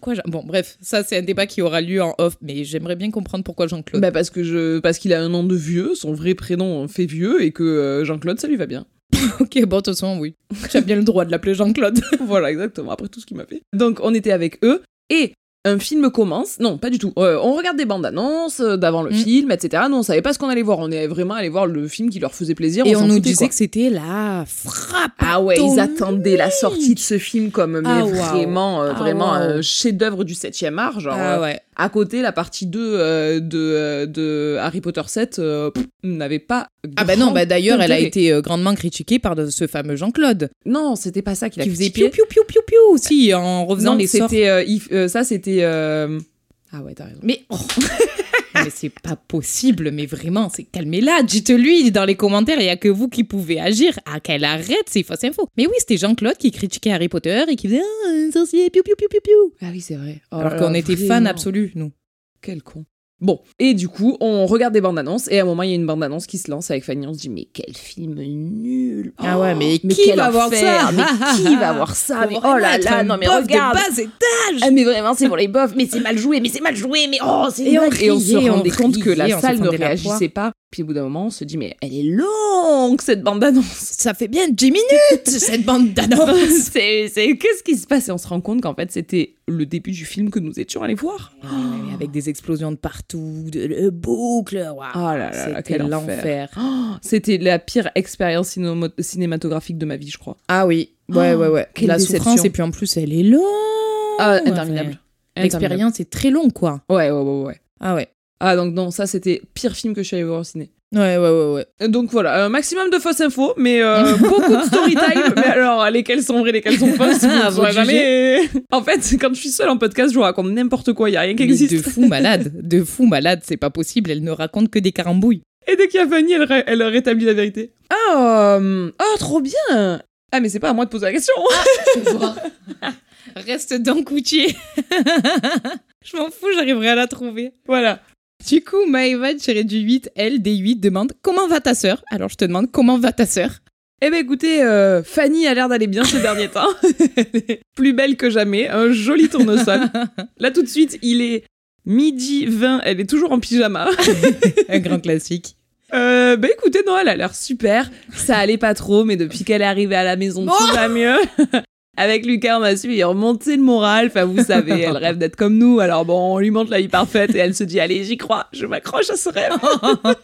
Pourquoi Jean- Bon, bref, ça c'est un débat qui aura lieu en off, mais j'aimerais bien comprendre pourquoi Jean-Claude. Bah parce que je, parce qu'il a un nom de vieux, son vrai prénom fait vieux et que euh, Jean-Claude ça lui va bien. ok, bon, de toute façon, oui. As bien le droit de l'appeler Jean-Claude. voilà, exactement. Après tout ce qu'il m'a fait. Donc on était avec eux et un film commence. Non, pas du tout. Euh, on regarde des bandes annonces euh, d'avant le Mm. film, etc. Nous on savait pas ce qu'on allait voir. On est vraiment allé voir le film qui leur faisait plaisir. Et on nous disait quoi. que c'était la frappe. Ah ouais, ils attendaient la sortie de ce film comme mais Ah, vraiment, euh, Ah, vraiment un chef-d'œuvre du 7e art. Genre, Ah ouais. À côté, la partie 2 euh, de, euh, de Harry Potter 7 euh, n'avait pas. Ah bah non, bah d'ailleurs, elle a été grandement critiquée par ce fameux Jean-Claude, Non, c'était pas ça qu'il a qui faisait piou piou piou piou piou aussi en Non, les sorts. euh, ça, c'était. Ah ouais, t'as raison. Mais oh. Mais c'est pas possible, mais vraiment, c'est calmez-la, dites-lui dans les commentaires, il y a que vous qui pouvez agir. Ah, qu'elle arrête ces fausses infos. Mais oui, c'était Jean-Claude qui critiquait Harry Potter et qui faisait ah, un sorcier, piou piou piou piou piou. Ah oui, c'est vrai. Oh Alors qu'on était fans vraiment. absolus, nous. Quel con. Bon, et du coup, on regarde des bandes annonces, et à un moment, il y a une bande annonce qui se lance avec Fanny. On se dit, mais quel film nul Ah ouais, mais mais qui va voir ça Mais qui va voir ça Mais oh là là, non mais regarde Ah mais vraiment, c'est pour les bofs, mais c'est mal joué, mais c'est mal joué, mais oh, c'est Et on. Et on se rendait compte que la salle ne réagissait pas. Puis au bout d'un moment, on se dit, mais elle est longue cette bande annonce Ça fait bien 10 minutes, cette bande d'annonces. c'est. Qu'est-ce qui se passe? Et on se rend compte qu'en fait, c'était le début du film que nous étions allés voir. Avec des explosions de partout, de, de boucles. Oh là là là, C'était quel enfer. l'enfer. Oh, c'était la pire expérience cinématographique de ma vie, je crois. Ah oui, ouais, ouais, ouais. quelle La déception. souffrance, et puis en plus, elle est longue. Ah, Ouais. interminable. L'expérience est très longue, quoi. Ouais, ouais, ouais, ouais. Ah ouais. Ah, donc non, ça, c'était pire film que je suis allée voir au ciné. Ouais, ouais, ouais, ouais. Donc voilà, un maximum de fausses infos, mais euh, beaucoup de story time. mais alors, lesquelles sont vraies, lesquelles sont fausses, ne vous jamais. En fait, quand je suis seule en podcast, je vous raconte n'importe quoi, il y a rien qui existe. de fou malade, de fou malade, c'est pas possible. Elle ne raconte que des carambouilles. Et dès qu'il y a Fanny, elle, ré- elle rétablit la vérité. Ah, euh, oh, trop bien Ah, mais c'est pas à moi de poser la question Reste dans Coutier. Je m'en fous, j'arriverai à la trouver. Voilà. Du coup, Maëva, tirée du 8, elle, des 8, demande Comment va ta sœur? Alors je te demande Comment va ta sœur? Eh ben écoutez, euh, Fanny a l'air d'aller bien ces derniers temps. Plus belle que jamais, un joli tournesol. Là tout de suite, il est midi 20, elle est toujours en pyjama. Un grand classique. Euh, bah écoutez, non, elle a l'air super. Ça allait pas trop, mais depuis qu'elle est arrivée à la maison, tout va mieux. Avec Lucas, on m'a su y remonter le moral. Enfin, vous savez, elle rêve d'être comme nous. Alors bon, on lui montre la vie parfaite et elle se dit, allez, j'y crois, je m'accroche à ce rêve.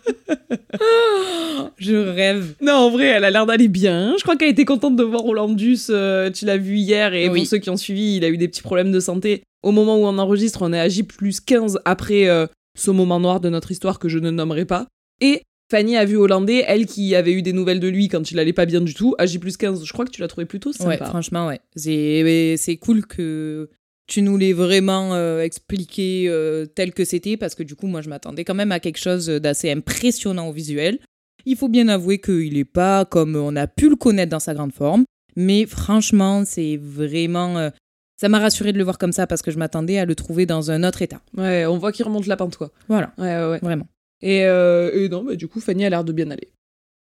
Je rêve. non, en vrai, elle a l'air d'aller bien. Je crois qu'elle était contente de voir Rolandus. euh, tu l'as vu hier et Oui. pour ceux qui ont suivi, il a eu des petits problèmes de santé. Au moment où on enregistre, on est à J plus 15 après euh, ce moment noir de notre histoire que je ne nommerai pas. Et Fanny a vu Hollandais, elle qui avait eu des nouvelles de lui quand il allait pas bien du tout, à J plus 15. Je crois que tu l'as trouvé plutôt Ouais, sympa. franchement, ouais. C'est cool que tu nous l'aies vraiment euh, expliqué euh, tel que c'était, parce que du coup, moi, je m'attendais quand même à quelque chose d'assez impressionnant au visuel. Il faut bien avouer qu'il n'est pas comme on a pu le connaître dans sa grande forme, mais franchement, c'est vraiment... euh, ça m'a rassuré de le voir comme ça, parce que je m'attendais à le trouver dans un autre état. Ouais, on voit qu'il remonte la pente, quoi. Voilà, Ouais, ouais, ouais. vraiment. Et, euh, et non, bah, du coup, Fanny a l'air de bien aller.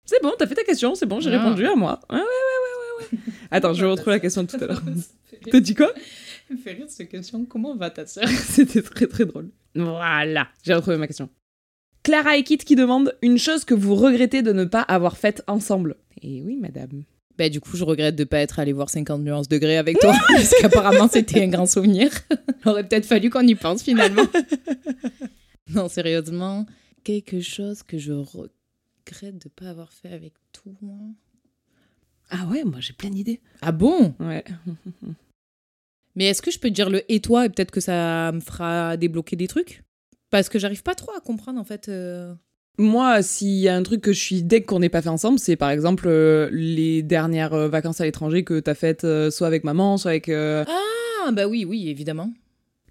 C'est bon, t'as fait ta question, c'est bon, j'ai Ah. répondu à moi. Ouais, ouais, ouais, Attends, je retrouve la question de tout à l'heure. T'as dit quoi? me fait rire cette question. Comment va ta sœur? C'était très très drôle. Voilà, j'ai retrouvé ma question. Clara et Kit qui demandent une chose que vous regrettez de ne pas avoir faite ensemble. Et oui, madame. Bah, du coup, je regrette de pas être allé voir 50 nuances degrés avec toi, parce qu'apparemment, c'était un grand souvenir. Il aurait peut-être fallu qu'on y pense finalement. non, sérieusement, quelque chose que je regrette de pas avoir fait avec toi. Ah ouais, moi j'ai plein d'idées. Ah bon? Ouais. Mais est-ce que je peux te dire le et toi et peut-être que ça me fera débloquer des trucs? Parce que j'arrive pas trop à comprendre en fait. euh. Moi, s'il y a un truc que je suis dès qu'on n'est pas fait ensemble, c'est par exemple euh, les dernières euh, vacances à l'étranger que t'as faites euh, soit avec maman, soit avec. Ah bah oui, oui, évidemment.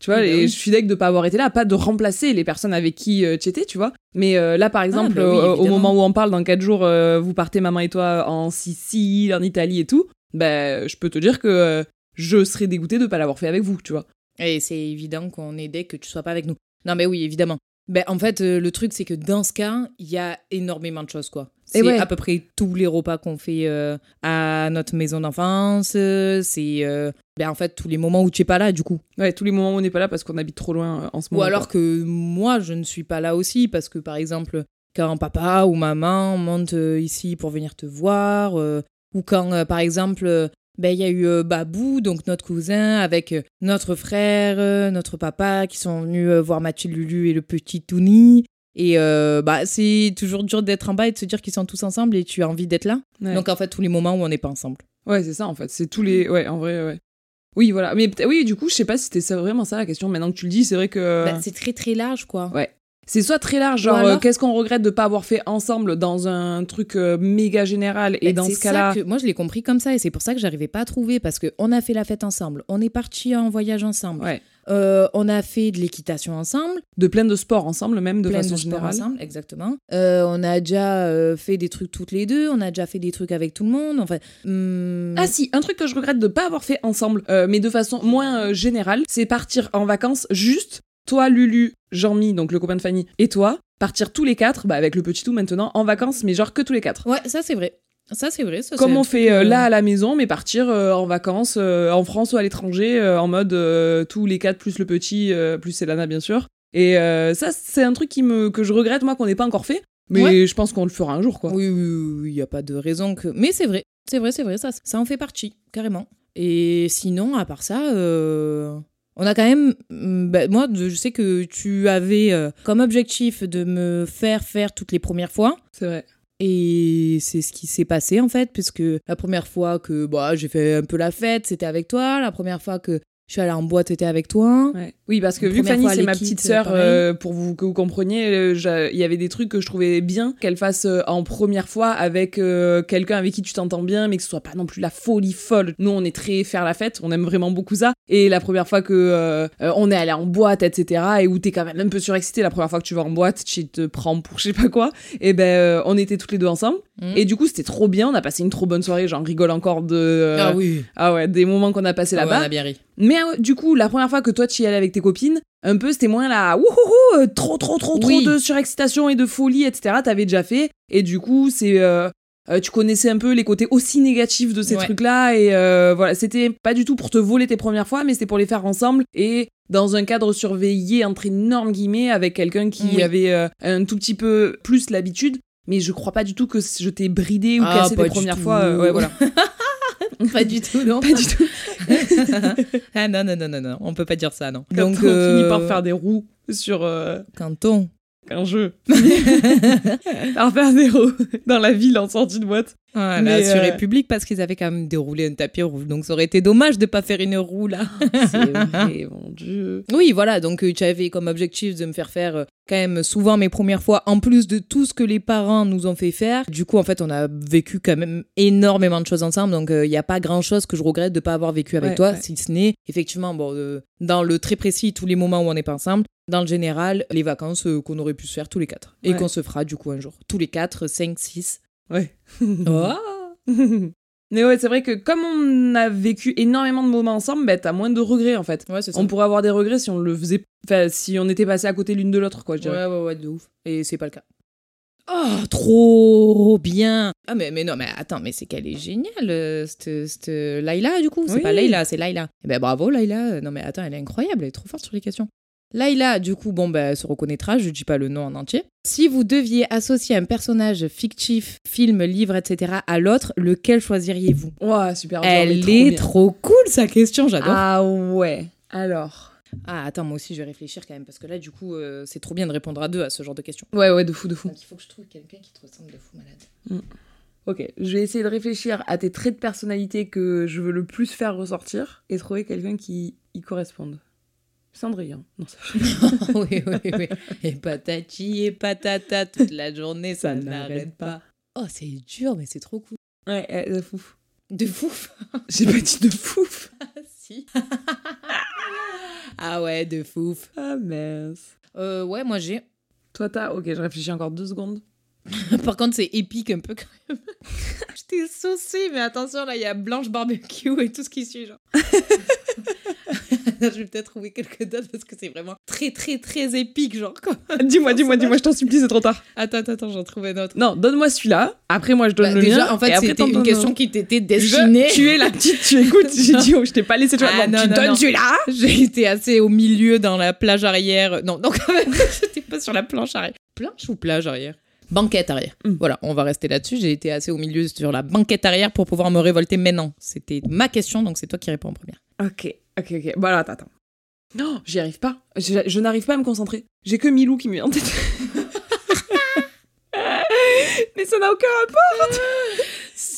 Tu vois, oui, bah et oui. je suis deg de pas avoir été là, pas de remplacer les personnes avec qui euh, tu étais, tu vois. Mais euh, là, par exemple, bah oui, euh, au moment où on parle, dans 4 jours, vous partez, maman et toi, en Sicile, en Italie et tout, ben, je peux te dire que je serais dégoûtée de pas l'avoir fait avec vous, tu vois. Et c'est évident qu'on est dès que tu sois pas avec nous. Non mais oui, évidemment. Ben, en fait, euh, le truc, c'est que dans ce cas, il y a énormément de choses, quoi. C'est ouais. à peu près tous les repas qu'on fait euh, à notre maison d'enfance. euh, C'est, euh, ben, en fait, tous les moments où tu es pas là, du coup. Ouais, tous les moments où on n'est pas là parce qu'on habite trop loin euh, en ce Ou moment. alors quoi. que moi, je ne suis pas là aussi, parce que, par exemple, quand papa ou maman monte ici pour venir te voir, ou quand, par exemple, ben, il y a eu euh, Babou, donc notre cousin, avec euh, notre frère, euh, notre papa, qui sont venus voir Mathilde Lulu et le petit Touni. Et euh, bah, c'est toujours dur d'être en bas et de se dire qu'ils sont tous ensemble et tu as envie d'être là. Ouais. Donc, en fait, tous les moments où on n'est pas ensemble. Ouais, c'est ça en fait. C'est tous les. Ouais, en vrai, ouais. Oui, voilà. Mais oui, du coup, je sais pas si c'était vraiment ça la question. Maintenant que tu le dis, c'est vrai que. Bah, c'est très, très large, quoi. Ouais. C'est soit très large, genre alors- euh, qu'est-ce qu'on regrette de pas avoir fait ensemble dans un truc euh, méga général et Mais dans ce cas-là. moi, je l'ai compris comme ça et c'est pour ça que j'arrivais pas à trouver parce que on a fait la fête ensemble, on est parti en voyage ensemble, Ouais. Euh, on a fait de l'équitation ensemble, De plein de sports ensemble, même de plein façon de générale. ensemble, exactement. Euh, on a déjà euh, fait des trucs toutes les deux, on a déjà fait des trucs avec tout le monde. Enfin, hum, Ah si, un truc que je regrette de pas avoir fait ensemble, mais de façon moins générale, c'est partir en vacances juste toi, Lulu, Jean-Mi, donc le copain de Fanny, et toi, partir tous les quatre, bah avec le petit tout maintenant, en vacances, mais genre que tous les quatre. ouais, ça c'est vrai. Ça c'est vrai. ça, Comme on fait euh, euh, là à la maison, mais partir euh, en vacances euh, en France ou à l'étranger, euh, en mode euh, tous les quatre plus le petit, euh, plus Elana bien sûr. Et euh, ça, c'est un truc qui me, que je regrette moi qu'on n'ait pas encore fait, mais Ouais. je pense qu'on le fera un jour quoi. Oui, oui, il n'y a pas de raison que. Mais c'est vrai, c'est vrai, c'est vrai, ça, ça en fait partie, carrément. Et sinon, à part ça, euh, on a quand même. mm, bah, moi, je sais que tu avais euh, comme objectif de me faire faire toutes les premières fois. C'est vrai. Et c'est ce qui s'est passé en fait, puisque la première fois que bah, j'ai fait un peu la fête, c'était avec toi. La première fois que je suis allée en boîte, c'était avec toi. Ouais. Oui, parce que vu que Fanny c'est ma petite sœur, pareil. euh, pour vous que vous compreniez, euh, il y avait des trucs que je trouvais bien qu'elle fasse euh, en première fois avec euh, quelqu'un avec qui tu t'entends bien, mais que ce soit pas non plus la folie folle. Nous, on est très faire la fête, on aime vraiment beaucoup ça. Et la première fois que euh, euh, on est allé en boîte, etc., et où t'es quand même un peu surexcité, la première fois que tu vas en boîte, tu te prends pour je sais pas quoi. Et ben, euh, on était toutes les deux ensemble. Mhm. Et du coup, c'était trop bien. On a passé une trop bonne soirée. J'en rigole encore de. euh, Ah oui, ah ouais, des moments qu'on a passé Ah ouais, là-bas. on a bien ri. Mais euh, du coup, la première fois que toi tu y allais avec tes copines, un peu c'était moins là, wouhouhou, euh, trop trop trop trop Oui. de surexcitation et de folie, etc. T'avais déjà fait. Et du coup, c'est. euh, tu connaissais un peu les côtés aussi négatifs de ces Ouais. trucs-là. Et euh, voilà, c'était pas du tout pour te voler tes premières fois, mais c'était pour les faire ensemble et dans un cadre surveillé, entre énormes guillemets, avec quelqu'un qui Oui. avait euh, un tout petit peu plus l'habitude. Mais je crois pas du tout que je t'ai bridé ou Ah, cassé tes premières tout. fois. ouais, voilà. Pas du tout, non. pas du tout. ah non, non, non, non, non, on peut pas dire ça, non. Quand Donc, on finit euh, par faire des roues sur. euh, Canton. qu'un jeu. par faire des roues dans la ville en sortie de boîte. Voilà, Mais, sur euh, République, parce qu'ils avaient quand même déroulé un tapis rouge. Donc, ça aurait été dommage de pas faire une roue, là. C'est vrai, mon dieu. Oui, voilà. Donc, euh, tu avais comme objectif de me faire faire euh, quand même souvent mes premières fois, en plus de tout ce que les parents nous ont fait faire. Du coup, en fait, on a vécu quand même énormément de choses ensemble. Donc, il n'y a pas grand-chose que je regrette de pas avoir vécu avec Ouais, toi, ouais. si ce n'est, effectivement, bon, euh, dans le très précis, tous les moments où on n'est pas ensemble. Dans le général, les vacances euh, qu'on aurait pu se faire tous les quatre. Et Ouais. qu'on se fera, du coup, un jour. Tous les quatre, cinq, six. Ouais. Oh Mais ouais, c'est vrai que comme on a vécu énormément de moments ensemble, bah, t'as moins de regrets en fait. Ouais, c'est ça. On pourrait avoir des regrets si on le faisait, enfin, si on était passé à côté l'une de l'autre, quoi, je dirais. Ouais, ouais, ouais, de ouf. Et c'est pas le cas. Oh, trop bien Ah, mais, mais non, mais attends, mais c'est qu'elle est géniale, euh, cette, cette Laila, du coup. C'est Oui. pas Laila, c'est Laila. Eh ben bravo, Laila. Non, mais attends, elle est incroyable, elle est trop forte sur les questions. Laila, du coup, bon, elle se reconnaîtra, je dis pas le nom en entier. Si vous deviez associer un personnage fictif, film, livre, etc., à l'autre, lequel choisiriez-vous? Ouah, super. Elle est trop cool, sa question, j'adore. Ah ouais. Alors. Ah, attends, moi aussi, je vais réfléchir quand même, parce que là, du coup, euh, c'est trop bien de répondre à deux à ce genre de questions. Ouais, ouais, de fou, de fou. Donc, il faut que je trouve quelqu'un qui te ressemble de fou malade. Ok, je vais essayer de réfléchir à tes traits de personnalité que je veux le plus faire ressortir et trouver quelqu'un qui y corresponde. Cendrillon. Non, ça... oui, oui, oui. Et patati et patata toute la journée, ça, Ça n'arrête pas. Oh, c'est dur, mais c'est trop cool. Ouais, ouais, de fou. De fou. J'ai pas dit de fouf. si. ah ouais, de fou. Ah mince. Euh, ouais, moi j'ai. Toi, t'as. Ok, je réfléchis encore deux secondes. Par contre, c'est épique un peu quand même. je t'ai saucé, mais attention, là, il y a Blanche Barbecue et tout ce qui suit, genre. je vais peut-être trouver quelques d'autres parce que c'est vraiment très, très, très épique, genre. Quoi. dis-moi, dis-moi, dis-moi, je t'en supplie, c'est trop tard. Attends, attends, attends, j'en trouve un autre. Non, donne-moi celui-là. Après, moi, je donne Bah, le déjà, mien. en fait, c'était une question un. qui t'était destinée. Je, tu es la petite, tu écoutes. J'ai dit, oh, je t'ai pas laissé tu Ah, non, non, tu non, donnes non. celui-là. J'ai été assez au milieu dans la plage arrière. Non, donc quand même, j'étais pas sur la planche arrière. Planche ou plage arrière? Banquette arrière. Mm. Voilà, on va rester là-dessus. J'ai été assez au milieu sur la banquette arrière pour pouvoir me révolter maintenant. C'était ma question, donc c'est toi qui réponds en première. Ok, ok, ok. Bon, alors, attends, attends. Non, j'y arrive pas. Je, je n'arrive pas à me concentrer. J'ai que Milou qui me vient en tête. mais ça n'a aucun rapport.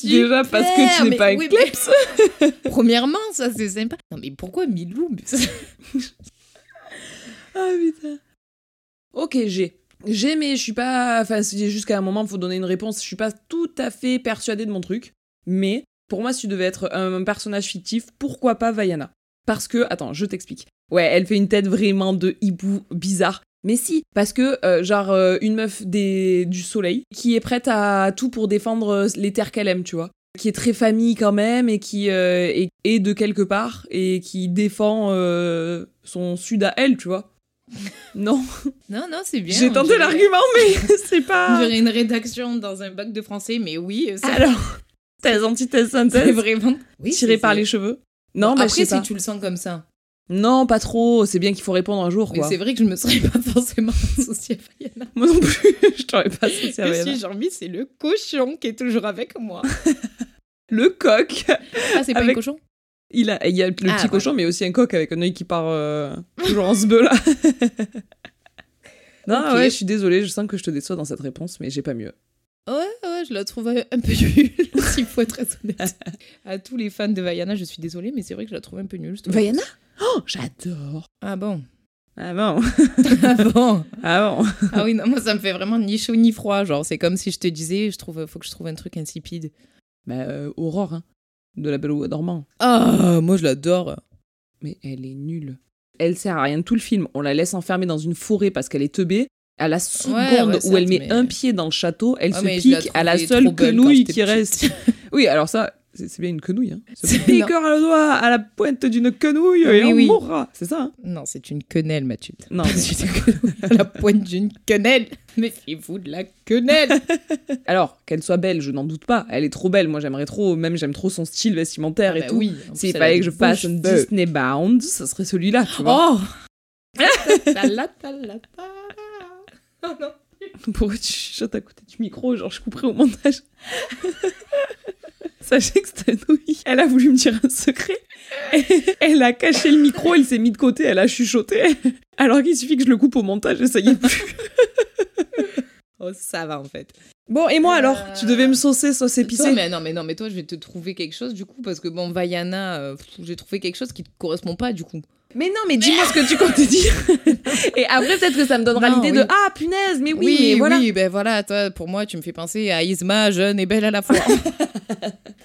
Déjà parce que tu n'es pas oui, kleps. mais- Premièrement, ça c'est sympa. Non, mais pourquoi Milou Ah putain. Ok, j'ai. J'ai, mais je suis pas. Enfin, c'est jusqu'à un moment, il faut donner une réponse. Je suis pas tout à fait persuadée de mon truc. Mais pour moi, si tu devais être un, personnage fictif, pourquoi pas Vaiana? Parce que, attends, je t'explique. Ouais, elle fait une tête vraiment de hibou bizarre. Mais si, parce que, euh, genre, euh, une meuf des, du soleil qui est prête à tout pour défendre euh, les terres qu'elle aime, tu vois. Qui est très famille quand même et qui euh, est, est de quelque part et qui défend son sud à elle, tu vois. Non, Non, non, c'est bien. j'ai tenté l'argument, mais c'est pas. dirait une rédaction dans un bac de français, mais oui, c'est Alors, thèse, antithèse, c'est synthèse, vraiment. Oui, tiré c'est- par c'est- les cheveux. Non, Bon, bah, après, je sais si pas. tu le sens comme ça. Non, pas trop. C'est bien qu'il faut répondre un jour, Mais quoi. c'est vrai que je me serais pas forcément associée à Vaiana. Moi non plus, je t'aurais pas associé à Je Vaiana. suis Jean-Mi, c'est le cochon qui est toujours avec moi. Le coq. Ah, c'est pas Avec- un cochon? Il, a, il y a le Ah, petit cochon, mais aussi un coq avec un œil qui part euh, toujours en sbeu, là. non, ouais, je suis désolée, je sens que je te déçois dans cette réponse, mais j'ai pas mieux. Ouais, ouais, je la trouve un peu nulle, s'il faut être très honnête. à tous les fans de Vaiana, je suis désolée, mais c'est vrai que je la trouve un peu nulle. Vaiana. Oh, j'adore. Ah bon? Ah bon? Ah bon? Ah bon? Ah oui, non, moi ça me fait vraiment ni chaud ni froid. Genre, c'est comme si je te disais, je trouve, faut que je trouve un truc insipide. Bah, euh, Aurore, hein, de la Belle au dormant. Ah, moi je l'adore. Mais elle est nulle. Elle sert à rien de tout le film. On la laisse enfermer dans une forêt parce qu'elle est teubée. À la seconde ouais, où elle met mais- un pied dans le château, elle se la pique à la seule quenouille qui reste. Oui, alors ça, c'est bien une quenouille. Hein. C'est- piquer non. le doigt à la pointe d'une quenouille et Oui, on oui. mourra. C'est ça hein Non, c'est une quenelle, Mathilde. Non. C'est une quenouille à la pointe d'une quenelle. Méfiez-vous de la quenelle. Alors, qu'elle soit belle, je n'en doute pas. Elle est trop belle. Moi, j'aimerais trop, même j'aime trop son style vestimentaire Ah et bah tout. oui, S'il fallait que je cheveux. Disney Bound, ça serait celui-là, tu vois. Oh. Oh non. Pourquoi tu chuchotes à côté du micro Genre, je couperai au montage. Sachez que cette nouille, elle a voulu me dire un secret. Elle a caché le micro, elle s'est mis de côté, elle a chuchoté. Alors qu'il suffit que je le coupe au montage et ça y est plus. Oh, ça va en fait. Bon, et moi alors Euh, Tu devais me saucer, sauce épicée Toi, mais non, mais non, mais toi, je vais te trouver quelque chose du coup, parce que bon, Vaiana, euh, j'ai trouvé quelque chose qui te correspond pas du coup. Mais non, mais dis-moi ce que tu comptes dire. et après, peut-être que ça me donnera l'idée oui. de Ah, punaise, mais oui, mais voilà. oui, ben voilà, toi, pour moi, tu me fais penser à Isma, jeune et belle à la fois.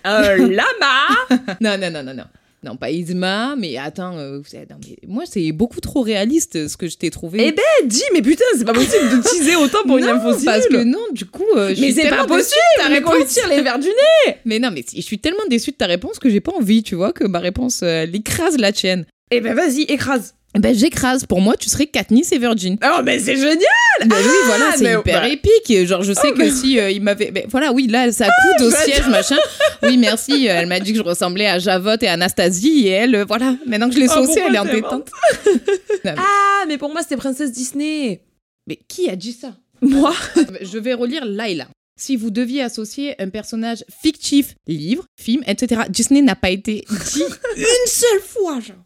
Un lama non, non, non, non, non. Non, pas Isma, mais attends, euh, non, mais moi, c'est beaucoup trop réaliste ce que je t'ai trouvé. Eh ben, dis, mais putain, c'est pas possible de teaser autant pour une non, info parce que non, du coup, euh, je Mais suis tellement pas déçue possible, de ta réponse. tire les verres du nez Mais non, mais je suis tellement déçue de ta réponse que j'ai pas envie, tu vois, que ma réponse, euh, elle écrase la tienne. Eh ben, vas-y, écrase. Eh Ben j'écrase. Pour moi, tu serais Katniss et Virgin. Oh, mais c'est génial Ben oui, voilà, c'est mais- hyper bah. épique. Genre, je sais Oh, que mais- si euh, il m'avait, ben voilà, oui, là, ça coude au bah, siège, machin. Oui, merci. euh, Elle m'a dit que je ressemblais à Javotte et Anastasie, et elle, euh, voilà. Maintenant que je l'ai Oh, saucée, pourquoi elle est en détente. Ah, mais pour moi, c'était Princesse Disney. Mais qui a dit ça? Moi? Je vais relire Laila. Si vous deviez associer un personnage fictif, livre, film, etc., Disney n'a pas été dit une seule fois, genre.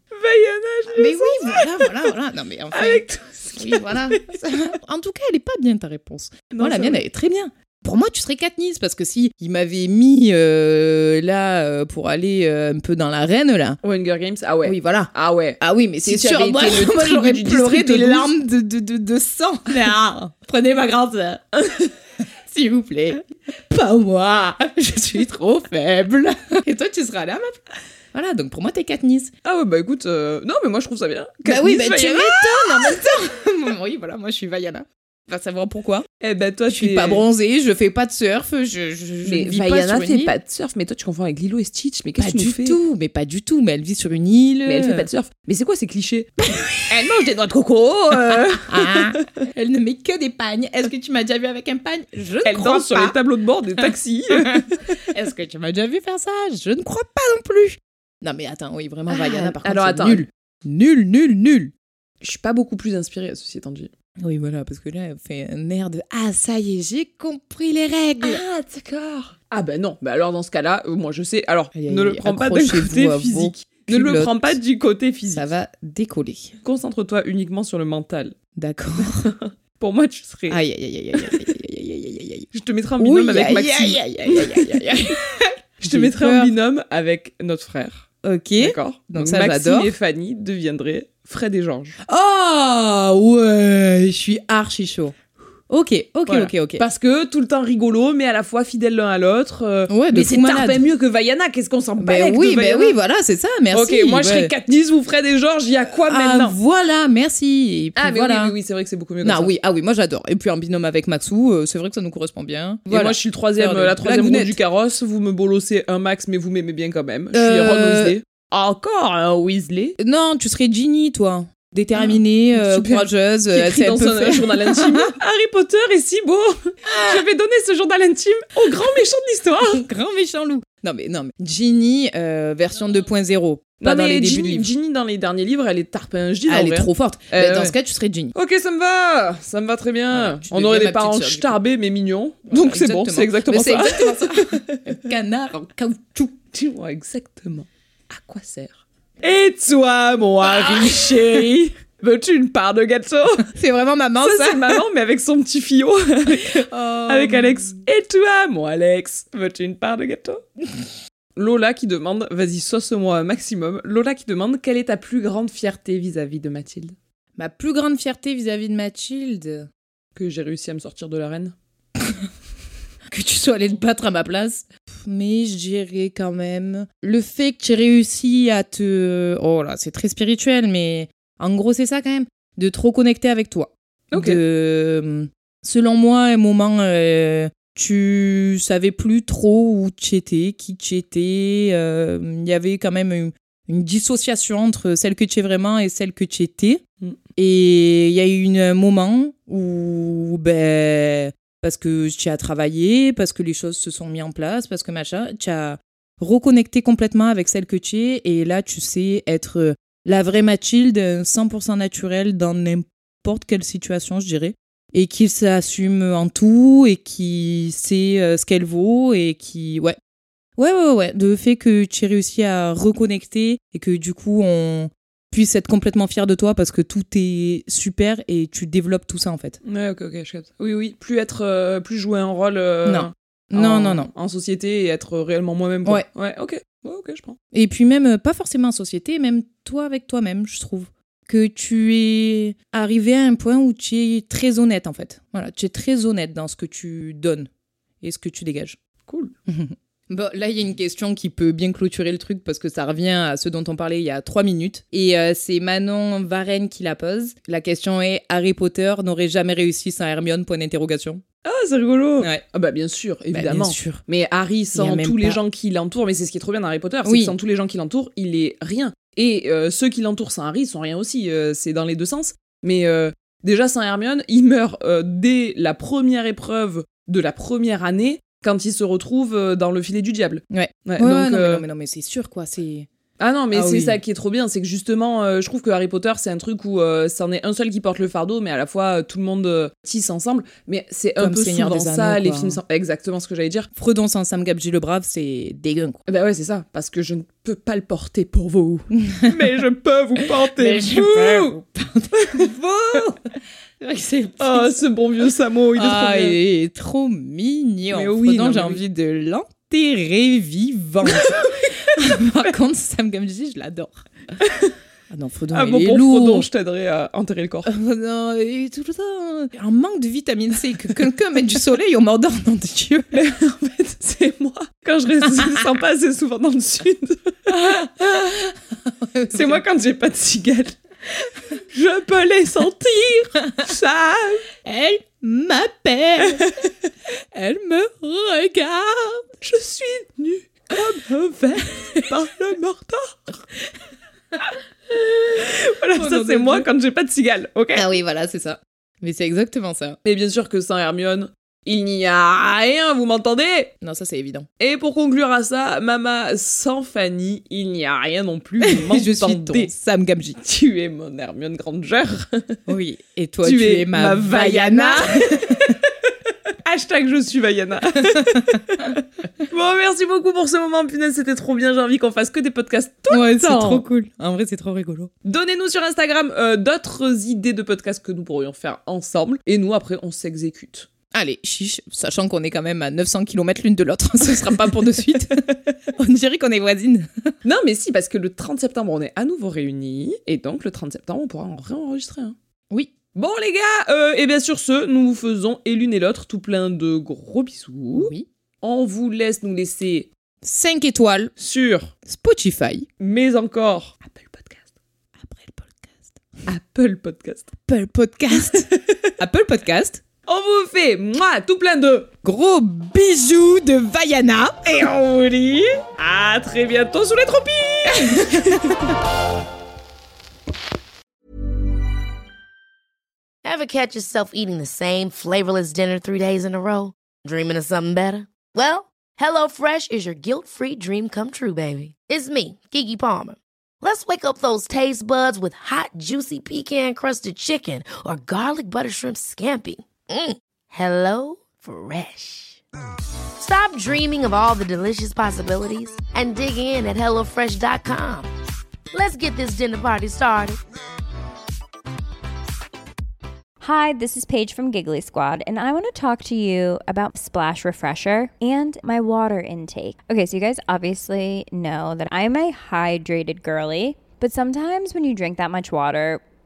Mais oui, voilà, voilà, voilà. Non, mais enfin, avec tout ce oui, voilà. en tout cas, elle est pas bien ta réponse. Non, Moi, la mienne, elle est très bien. Pour moi, tu serais Katniss parce que si il m'avait mis euh, là euh, pour aller euh, un peu dans l'arène là. Hunger Games, ah ouais. Oui, voilà. Ah ouais. Ah oui, mais c'est Si tu sûr. avais Moi, moi, j'aurais pleuré des 12. larmes de, de, de, de sang. Ah, Prenez ma grande. S'il vous plaît. Pas moi. Je suis trop faible. Et toi, tu seras là, ma. Voilà, donc pour moi, t'es Katniss. Ah ouais, bah écoute, euh, non, mais moi je trouve ça bien. Bah oui, bah tu m'étonnes en même temps. oui, voilà, moi, je suis Vaiana. Va savoir pourquoi. Eh ben toi, Je suis pas bronzée, je fais pas de surf, je, je, je Mais vis Vaiana pas sur fait une île. pas de surf, mais toi tu confonds avec Lilo et Stitch, mais qu'est-ce Pas que tu nous du fais tout, mais pas du tout. Mais elle vit sur une île. Mais elle fait pas de surf. Mais c'est quoi ces clichés Elle mange des noix de coco euh, Ah, elle ne met que des pagnes. Est-ce que tu m'as déjà vu avec un pagne? Je ne Elle crois danse sur pas. les tableaux de bord des taxis Est-ce que tu m'as déjà vu faire ça? Je ne crois pas non plus. Non mais attends, oui, vraiment, Ah, Vaiana, par contre, alors c'est attends. nul. Nul, nul, nul. Je suis pas beaucoup plus inspirée, ceci étant dit. Oui, voilà, parce que là, elle fait un air de Ah, ça y est, j'ai compris les règles. Ah, d'accord. Ah, ben non, ben alors dans ce cas-là, moi je sais. Alors, ne le prends pas du côté physique. Ne le prends pas du côté physique. Ça va décoller. Concentre-toi uniquement sur le mental. D'accord. Pour moi, tu serais. Aïe, aïe, aïe, aïe, aïe, aïe, aïe, aïe. Je te mettrai en binôme oui, avec aïe, Maxime. Aïe, aïe, aïe, aïe, aïe, Je te mettrai peur. en binôme avec notre frère. Ok. D'accord. Donc, Donc ça, Maxime et Fanny deviendraient Fred et Georges. Ah ouais, je suis archi chaud. Ok, ok, Voilà. ok, ok. Parce que tout le temps rigolo, mais à la fois fidèles l'un à l'autre. euh, Ouais, mais c'est tarpin mieux que Vaiana, qu'est-ce qu'on s'en bat Ben oui, de ben oui, voilà, c'est ça, merci. Ok, moi je ouais. serais Katniss, vous Fred et Georges, il y a quoi Ah, maintenant voilà, merci. Et puis Ah, mais voilà. oui, oui, oui, c'est vrai que c'est beaucoup mieux que Non, ça. oui, ah oui, moi j'adore. Et puis en binôme avec Maxou, euh, c'est vrai que ça nous correspond bien. Et Voilà. moi, je suis le troisième, de la troisième roue du carrosse. Vous me bolossez un max, mais vous m'aimez bien quand même. Je suis Euh. Encore un Weasley Non, tu serais Ginny, toi. Déterminée, Ah, euh, courageuse. qui euh, écrit c'est dans un journal intime. Harry Potter est si beau. Je vais donner ce journal intime au grand méchant de l'histoire. Grand méchant loup. Non, mais non, mais Ginny, euh, version 2.0. Pas Non, dans mais les Ginny. Ginny, dans les derniers livres, elle est tarpin. Je dis Ah, elle est vrai. trop forte. Euh, Ben, dans ouais. ce cas, tu serais Ginny. Ok, ça me va. Ça me va très bien. Voilà, On aurait des parents starbés mais mignons. Voilà, Donc c'est bon, c'est exactement Mais ça. C'est exactement ça. Un canard en caoutchouc. Tu vois exactement à quoi sert? Et toi, mon Harry chéri Veux-tu une part de gâteau? C'est vraiment maman, Ça, ça. c'est maman, mais avec son petit fillot, Oh. avec Alex. Et toi, mon Alex? Veux-tu une part de gâteau? Lola qui demande, vas-y, sauce-moi un maximum. Lola qui demande, quelle est ta plus grande fierté vis-à-vis de Mathilde? Ma plus grande fierté vis-à-vis de Mathilde, Que j'ai réussi à me sortir de l'arène que tu sois allé te battre à ma place. Mais je dirais quand même le fait que tu réussi à te. Oh là, c'est très spirituel, mais en gros, c'est ça quand même. De trop connecter avec toi. Ok. De... Selon moi, à un moment, euh, tu savais plus trop où tu étais, qui tu étais. euh, Il y avait quand même une, une dissociation entre celle que tu es vraiment et celle que tu étais. Mm. Et il y a eu un moment où, ben, parce que tu as travaillé, parce que les choses se sont mises en place, parce que machin, tu as reconnecté complètement avec celle que tu es. Et là, tu sais être la vraie Mathilde, 100% naturelle dans n'importe quelle situation, je dirais. Et qui s'assume en tout et qui sait euh, ce qu'elle vaut et qui. Ouais. Ouais, ouais, ouais. De fait que tu aies réussi à reconnecter et que du coup, on puisse être complètement fier de toi parce que tout est super et tu développes tout ça en fait. Ouais, ok, ok, je capte. Oui, oui, plus être, euh, plus jouer un rôle. euh, Non. en- Non, non, non. En société et être réellement moi-même. Ouais. Ouais, ok. Ouais, ok, je prends. Et puis même, euh, pas forcément en société, même toi avec toi-même, je trouve. Que tu es arrivé à un point où tu es très honnête, en fait. Voilà, tu es très honnête dans ce que tu donnes et ce que tu dégages. Cool. Bon, là, il y a une question qui peut bien clôturer le truc parce que ça revient à ce dont on parlait il y a trois minutes. Et euh, c'est Manon Varenne qui la pose. La question est Harry Potter n'aurait jamais réussi sans Hermione? Point d'interrogation. Ah, c'est rigolo. Ouais. Ah bah bien sûr, Bah, évidemment. bien sûr. Mais Harry, sans tous les gens qui l'entourent, mais c'est ce qui est trop bien dans Harry Potter, c'est Oui. que sans tous les gens qui l'entourent, il est rien. Et euh, ceux qui l'entourent sans Harry sont rien aussi, euh, c'est dans les deux sens. Mais déjà sans Hermione, il meurt dès la première épreuve de la première année quand il se retrouve euh, dans le filet du diable. Ouais. Ouais, Ouais, donc, non, mais euh, non, mais non, mais c'est sûr, quoi. C'est. Ah non, mais Ah c'est oui. ça qui est trop bien, c'est que justement, euh, je trouve que Harry Potter, c'est un truc où euh, c'en est un seul qui porte le fardeau, mais à la fois euh, tout le monde tisse ensemble. Mais c'est un peu Seigneur souvent des ça, Anneaux, les quoi. films sans... Exactement ce que j'allais dire. Fredon sans Sam Gabji le Brave, c'est dégueu, quoi. Bah ouais, c'est ça, parce que je ne peux pas le porter pour vous. mais je peux vous porter Mais je vous peux vous C'est vrai c'est. Oh, ce bon vieux Samo, il est Ah, trop bien. il est trop mignon. Mais oui, non, j'ai oui. envie de l'enterrer vivant. Par contre, Sam Gamgee, je l'adore. Ah non, Fredon, Ah il bon, est pour lourd. Frodon, je t'aiderai à enterrer le corps. Ah, non, il est tout le temps un manque de vitamine C. Que quelqu'un mette du soleil au Mordor, nom de Dieu. en fait, c'est moi. Quand je reste pas assez souvent dans le sud. C'est moi quand j'ai pas de cigales. Je peux les sentir. Ça. Elle m'appelle. Elle me regarde. Je suis nue comme un verre par le Mordor. voilà, Oh ça c'est moi Dieu. quand j'ai pas de cigales, ok? Ah oui, voilà, c'est ça. Mais c'est exactement ça. Mais bien sûr que sans Hermione, il n'y a rien, vous m'entendez? Non, ça c'est évident. Et pour conclure à ça, Mama, sans Fanny, il n'y a rien non plus, vous Je suis ton m'entendez Sam Gamgee. Tu es mon Hermione Granger. Oui. Et toi, tu, es, ma, Vaiana. Hashtag je suis Vaiana. bon, merci beaucoup pour ce moment, punaise, c'était trop bien. J'ai envie qu'on fasse que des podcasts tout Ouais, le c'est temps. trop cool. En vrai, c'est trop rigolo. Donnez-nous sur Instagram euh, d'autres idées de podcasts que nous pourrions faire ensemble. Et nous, après, on s'exécute. Allez, chiche, sachant qu'on est quand même à 900 km l'une de l'autre, ce sera pas pour de suite. on dirait qu'on est voisines. Non, mais si, parce que le 30 septembre, on est à nouveau réunis. Et donc, le 30 septembre, on pourra en réenregistrer un. Oui. Bon, les gars, euh, et bien sur ce, nous vous faisons, et l'une et l'autre, tout plein de gros bisous. Oui. On vous laisse nous laisser 5 étoiles, sur, Spotify. mais encore, Apple Podcast. Après le podcast. Apple Podcast. Apple Podcast. Apple Podcast. On vous fait, moi, tout plein de... Gros bisous de Vaiana. Et on vous dit à très bientôt sous les tropiques Ever catch yourself eating the same flavorless dinner three days in a row? Dreaming of something better? Well, HelloFresh is your guilt-free dream come true, baby. It's me, Gigi Palmer. Let's wake up those taste buds with hot, juicy pecan-crusted chicken or garlic butter shrimp scampi. Mm. Hello Fresh. Stop dreaming of all the delicious possibilities and dig in at HelloFresh.com. Let's get this dinner party started. Hi, this is Paige from Giggly Squad, and I want to talk to you about Splash Refresher and my water intake. Okay, so you guys obviously know that I'm a hydrated girly, but sometimes when you drink that much water,